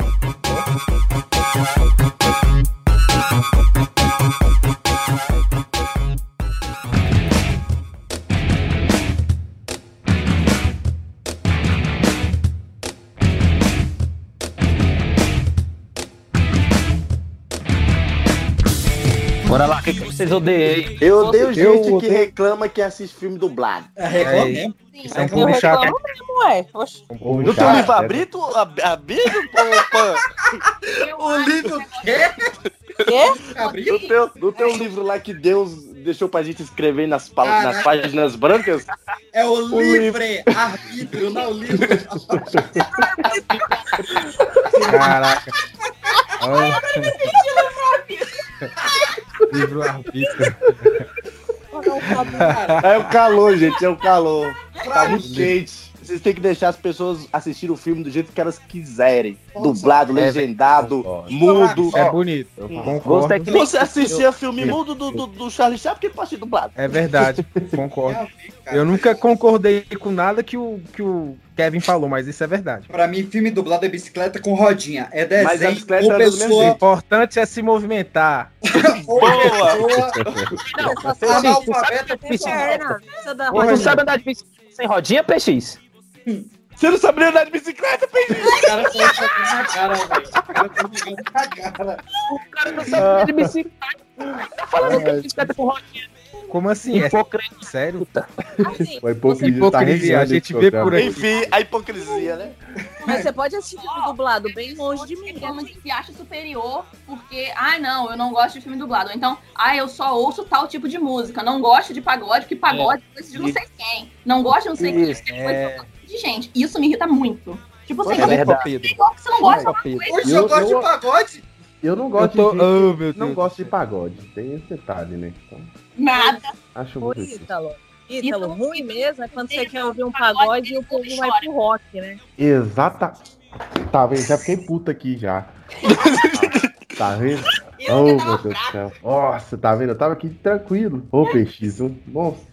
Vocês odeiam? Eu odeio Eu gente que odeio- reclama que assiste filme dublado. É, reclama Aí. mesmo. Isso é um Eu povo chato. reclamo mesmo, ué. Oxe. Um povo No chato, livro é. abrito, ab- abrido, O livro quê? Quê? Abriu? no teu, no teu livro lá que Deus deixou pra gente escrever nas, pa- Caraca. nas páginas brancas, É o livre arbítrio, não o livro. Caraca. Olha. Livro arbítrio. é o calor, gente, é o calor. Tá muito quente. Vocês têm que deixar as pessoas assistirem o filme do jeito que elas quiserem. Dublado, legendado, concordo. mudo. É bonito. Eu concordo. Você assistia filme mudo do, do, do Charlie Chaplin, por que pode assistir dublado? É verdade, concordo. Eu nunca concordei com nada que o, que o Kevin falou, mas isso é verdade. Pra mim, filme dublado é bicicleta com rodinha. É Mas a desenho bicicleta ou mesmo pessoa, O importante é se movimentar. Não, analfabeta Mas tu sabe andar de bicicleta sem rodinha, PX? Você não sabia andar de bicicleta, Pedro? O cara falou isso aqui na cara, velho. O cara tá jogando na cara. O cara não sabe andar de bicicleta. Tá falando que é bicicleta com rodinha. Como assim? É Hipocrita. sério? Assim, O hipocrisia, Hipocrisia, tá a gente vê por aí. Enfim, a hipocrisia, né? mas você pode assistir filme dublado bem longe de mim. Forma que se acha superior porque, ah, não, eu não gosto de filme dublado. Então, ah, eu só ouço tal tipo de música. Não gosto de pagode, porque pagode é de não sei quem. Não gosto de não sei quem. Isso, é de gente. Isso me irrita muito. Tipo, você gosta verdade. de igual que você não gosta de Eu- eu gosto eu- de pagode. Eu não Eu gosto tô. de. Oh, meu não Deus. gosto de pagode. Tem esse detalhe, né? Então, Nada. acho muito difícil. Ítalo. Ítalo, ruim mesmo é quando você quer ouvir um pagode e o povo vai pro rock, né? Exata. Tá vendo? Já fiquei puta aqui já. tá vendo? Oh, meu Deus do céu. Nossa, tá vendo? Eu tava aqui tranquilo. Ô, PX, um. Nossa.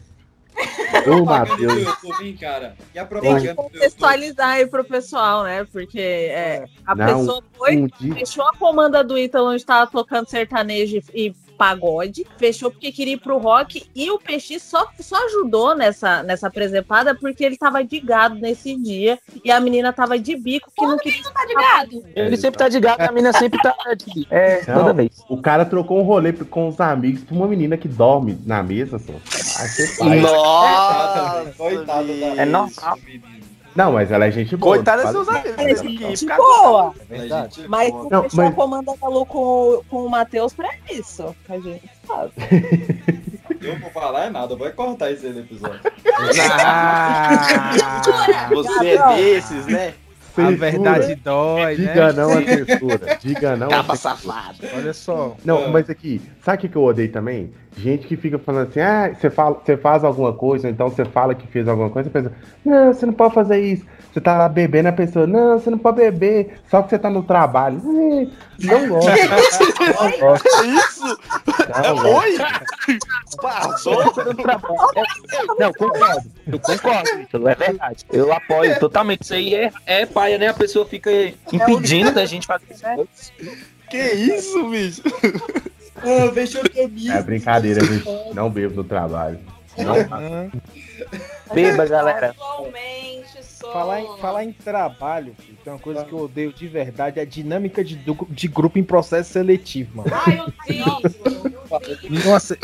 Ô, do Matheus. YouTube, hein, cara? E a Tem que do contextualizar aí pro pessoal, né? Porque é, a Não, pessoa foi, um dia- fechou a comanda do Ítalo onde tava tocando sertanejo e pagode, fechou porque queria ir pro rock e o PX só, só ajudou nessa, nessa presepada porque ele tava de gado nesse dia e a menina tava de bico que não queria. Não tá de gado? Ele sempre tá de gato, a menina sempre tá de É, Não, toda vez. O cara trocou um rolê com os amigos pra uma menina que dorme na mesa, só. Nossa! Coitado da É normal. Não, mas ela é gente boa. Coitada dos seus fala- amigos. É né? gente boa, Verdade. mas não, mas- a comanda da Lu com, com o Matheus pra isso. A gente sabe. Eu não vou falar é nada, eu vou cortar isso aí do episódio. Ah, Você é desses, né? a verdade dói, Diga né? não a censura. Diga não a Caba censura. safado. Olha só. Não, mas aqui, sabe o que que eu odeio também? Gente que fica falando assim, ah, você, fala, você faz alguma coisa, ou então você fala que fez alguma coisa, a pessoa, não, você não pode fazer isso. Você tá lá bebendo, a pessoa, não, você não pode beber, só que você tá no trabalho. Não gosto. Não gosto. Isso? Não gosto. Oi? Passou? Não, concordo. Eu concordo, isso é verdade. Eu apoio totalmente. Isso aí é, é paia, né? A pessoa fica impedindo da gente fazer isso. Que isso, bicho? Ah, fechou a camisa. É brincadeira, gente. Não bebo no trabalho. Não, Beba, galera. Atualmente sou. Falar em, falar em trabalho, filho, tem uma coisa que eu odeio de verdade, é a dinâmica de, de grupo em processo seletivo, mano. Ai, eu Nossa,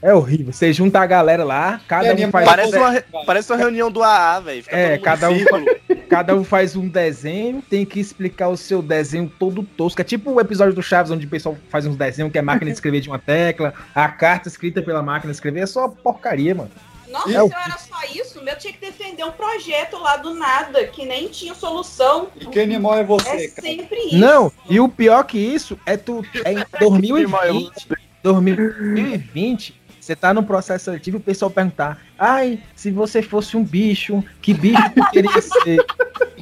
é horrível. Você junta a galera lá, cada um faz. Parece uma, re- parece uma reunião do AA, velho. É, cada um, círculo. cada um faz um desenho, tem que explicar o seu desenho todo tosco. É tipo o episódio do Chaves, onde o pessoal faz uns desenhos que é máquina de escrever de uma tecla, a carta escrita pela máquina de escrever, é só porcaria, mano. Nossa, É se eu era só isso, o meu tinha que defender um projeto lá do nada, que nem tinha solução. E que animal é você, É cara? sempre isso. Não, e o pior que isso é tu é em 2020, 2020, você tá no processo seletivo e o pessoal perguntar: "Ai, se você fosse um bicho, que bicho tu queria ser?"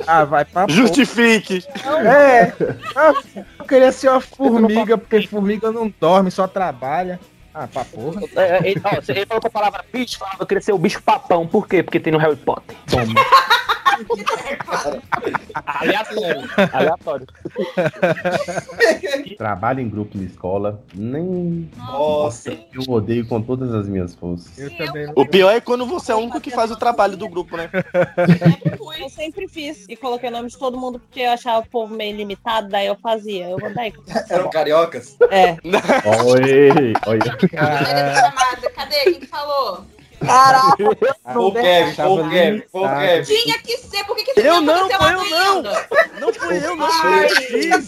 Ah, vai pra porra. Justifique. É. Ah, eu queria ser uma formiga, porque formiga não dorme, só trabalha. Ah, pra porra. É, ele, ó, ele falou com a palavra bicho, falava que eu queria ser o bicho papão. Por quê? Porque tem no Harry Potter. Toma. Aleatório. Aleatório. Trabalho em grupo na escola, nem. Nossa. Eu odeio com todas as minhas forças. Eu também não. O pior é quando você é o único que faz o trabalho do grupo, né? Eu sempre fiz e coloquei o nome de todo mundo porque eu achava o povo meio limitado, daí eu fazia. Eu vou daí. Eram cariocas? É. Oi, chamada? Cadê? Quem que falou? Caraca. Foi o Kevin, foi o Kevin, foi o Tá. Kevin. Tinha que ser, por que, que Eu não, aconteceu foi eu não. ainda? Não fui eu, não fui eu.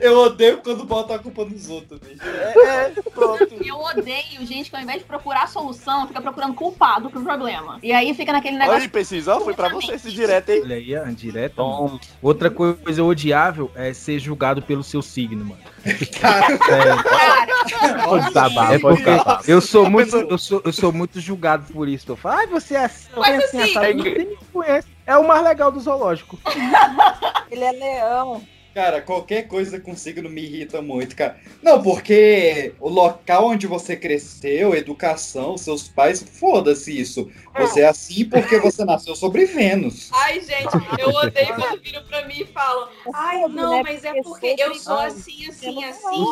Eu odeio quando bota a culpa nos outros, bicho. É, é, pronto. Eu odeio gente que ao invés de procurar a solução, fica procurando culpado pro problema. E aí fica naquele Olha negócio. aí, Precisa, ó, foi pra você esse direto, hein? Olha aí, direto. Outra coisa odiável é ser julgado pelo seu signo, mano. Desabafar, É porque eu sou muito, eu sou, eu sou muito julgado por isso. Eu falo, ai, você é assim, Mas é assim, assim, assado. Ninguém me conhece. É o mais legal do zoológico. Ele é leão. Cara, qualquer coisa com signo me irrita muito, cara. Não, porque o local onde você cresceu, educação, seus pais, foda-se isso. Você é assim porque você nasceu sobre Vênus. Ai, gente, eu odeio quando viram pra mim e falam. Ai, não, mas é porque eu sou assim, assim, assim.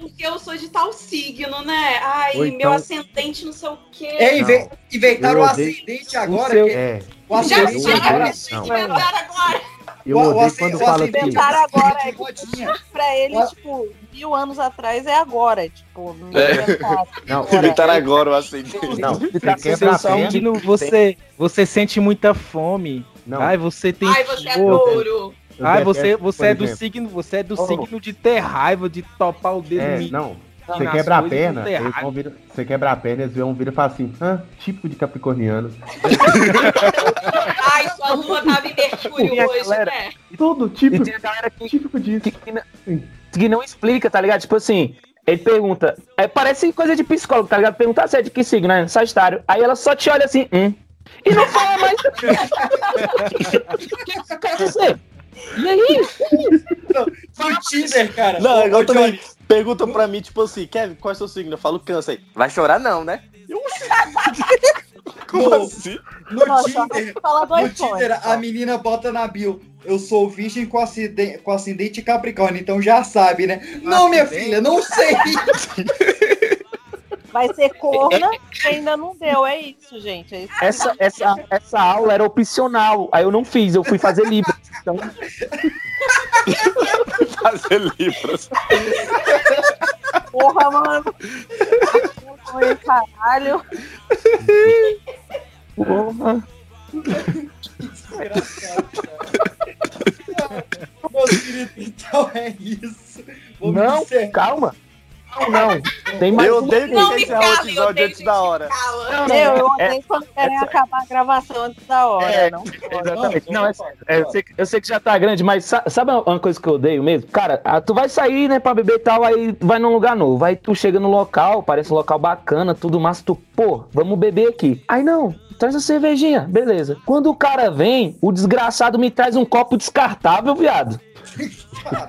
Porque eu sou de tal signo, né? Ai, meu ascendente não sei o quê. É, inve inventaram Eu o ascendente agora. seu- que- É, O Já ascendente agora. não. inventaram agora. Eu O- o odeio ascen- quando o fala assim. Inventaram agora, é Rodinha. pra ele, Ó. tipo, mil anos atrás é agora. Tipo, não É. Não, Inventaram agora o ascendente. não, Você você quebra seu a perna. signo, você, você sente muita fome. Não, Ai, você tem Ai, você é fogo. touro. eu Ai, você, você é do exemplo, signo, você é do Oh. signo de ter raiva, de topar o dedo É, não. Você quebra a perna, eles vão vir, você quebra a perna, eles vão vir e falam assim, ah, típico de capricorniano. Ai, sua lua tava em Mercúrio hoje, galera. né? Tudo E típico, tem a galera que, típico disso. que, que não- que não explica, tá ligado? Tipo assim, ele pergunta. É, parece coisa de psicólogo, tá ligado? Perguntar se é de que signo, né? Sagitário. Aí ela só te olha assim, hum. E não fala mais. O que que quer dizer? E aí? No Tinder, cara. Não, igual também perguntam pra mim, tipo assim, Kevin, qual é o seu signo? Eu falo câncer. Vai chorar não, né? Eu, Como No- assim? No Nossa, Tinder, no iPhone, Tinder, a menina bota na bio. Eu sou virgem com acidente, com acidente Capricórnio, então já sabe, né? Não, minha filha, não sei. Vai ser corna que ainda não deu, é isso, gente. É isso Essa, essa, essa aula era opcional. Aí eu não fiz, eu fui fazer Libras. Então, Fazer libras. Porra, mano. Oi, caralho. porra. Meu querido, então é isso. Vamos Não, calma. Não, não. Tem mais Eu odeio quem quer encerrar o episódio antes da hora. Não, eu é- odeio quando querem acabar a gravação antes da hora. É, não Exatamente. Não, é sério. Eu, sei, que- eu sei que já tá grande, mas sa- sabe uma coisa que eu odeio mesmo? Cara, ah, tu vai sair, né, pra beber e tal, aí vai num lugar novo. Aí tu chega no local, parece um local bacana, tudo massa, tu, pô, vamos beber aqui. Aí não, traz a cervejinha, beleza. Quando o cara vem, o desgraçado me traz um copo descartável, viado.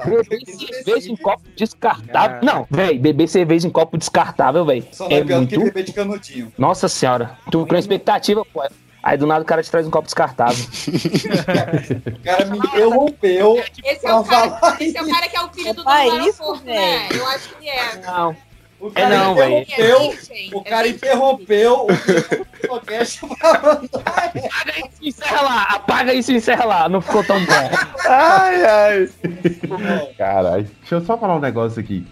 Beber cerveja em copo descartável. Não, velho, beber cerveja em copo descartável, velho. Só é É pior do que muito. beber de canudinho. Nossa senhora, tu com expectativa, pô. Aí do nada o cara te traz um copo descartável. O cara me interrompeu. Esse é o cara, falar esse é o cara que é o filho do dono do isso, aeroporto, né? Eu acho que é. Não. O É cara não, velho. É O cara interrompeu o podcast pra mandar. Apaga isso e encerra lá, apaga isso e encerra lá. Não ficou tão bom. Ai, ai. Caralho. Deixa eu só falar um negócio aqui.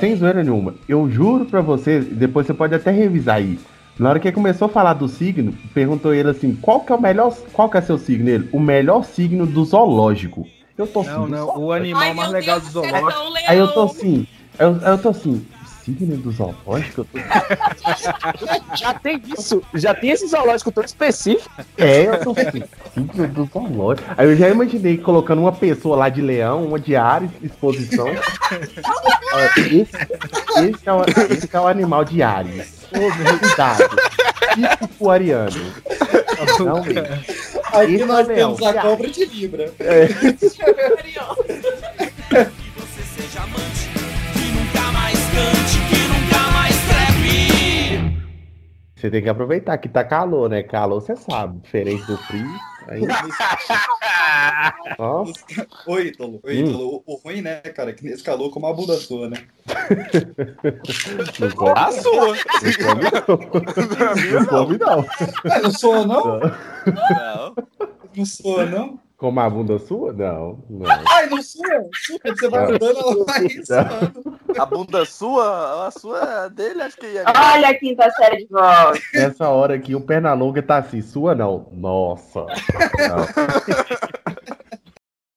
Sem zoeira nenhuma. Eu juro pra você, depois você pode até revisar aí. Na hora que ele começou a falar do signo, perguntou ele assim, qual que é o melhor, qual que é seu signo? Ele, o melhor signo do zoológico. Eu tô Não, assim, não. O animal Ai, mais legal Deus, do é zoológico. Aí eu tô assim, eu, eu tô assim, signo do zoológico? Já tem isso, já tem esse zoológico tão específico. É, eu tô assim, signo do zoológico. Aí eu já imaginei colocando uma pessoa lá de leão, uma de Ares, exposição. Esse, esse, é o, esse é o animal de Ares. Cuidado. Típico ariano. Não, mesmo. Aqui Esse nós é temos leão. a cobra de Libra. você Você tem que aproveitar que tá calor, né? Calor, você sabe. Diferente do frio. Aí... Ó, Oi, Ítalo. Oi, Hum. Ítalo. O, o ruim, né, cara, é que nesse calor como a bunda sua, né? não come, A sua. não come, não. Ah, não sou, não? Não. Não sou, não? Como a bunda sua? Não, não. Ai, não sou. Quando você vai Não. andando, ela vai suando. A bunda sua, a sua dele, acho que ia. Olha a quinta série de volta. Nessa hora aqui, o Pernalonga tá assim, sua não. Nossa. Não.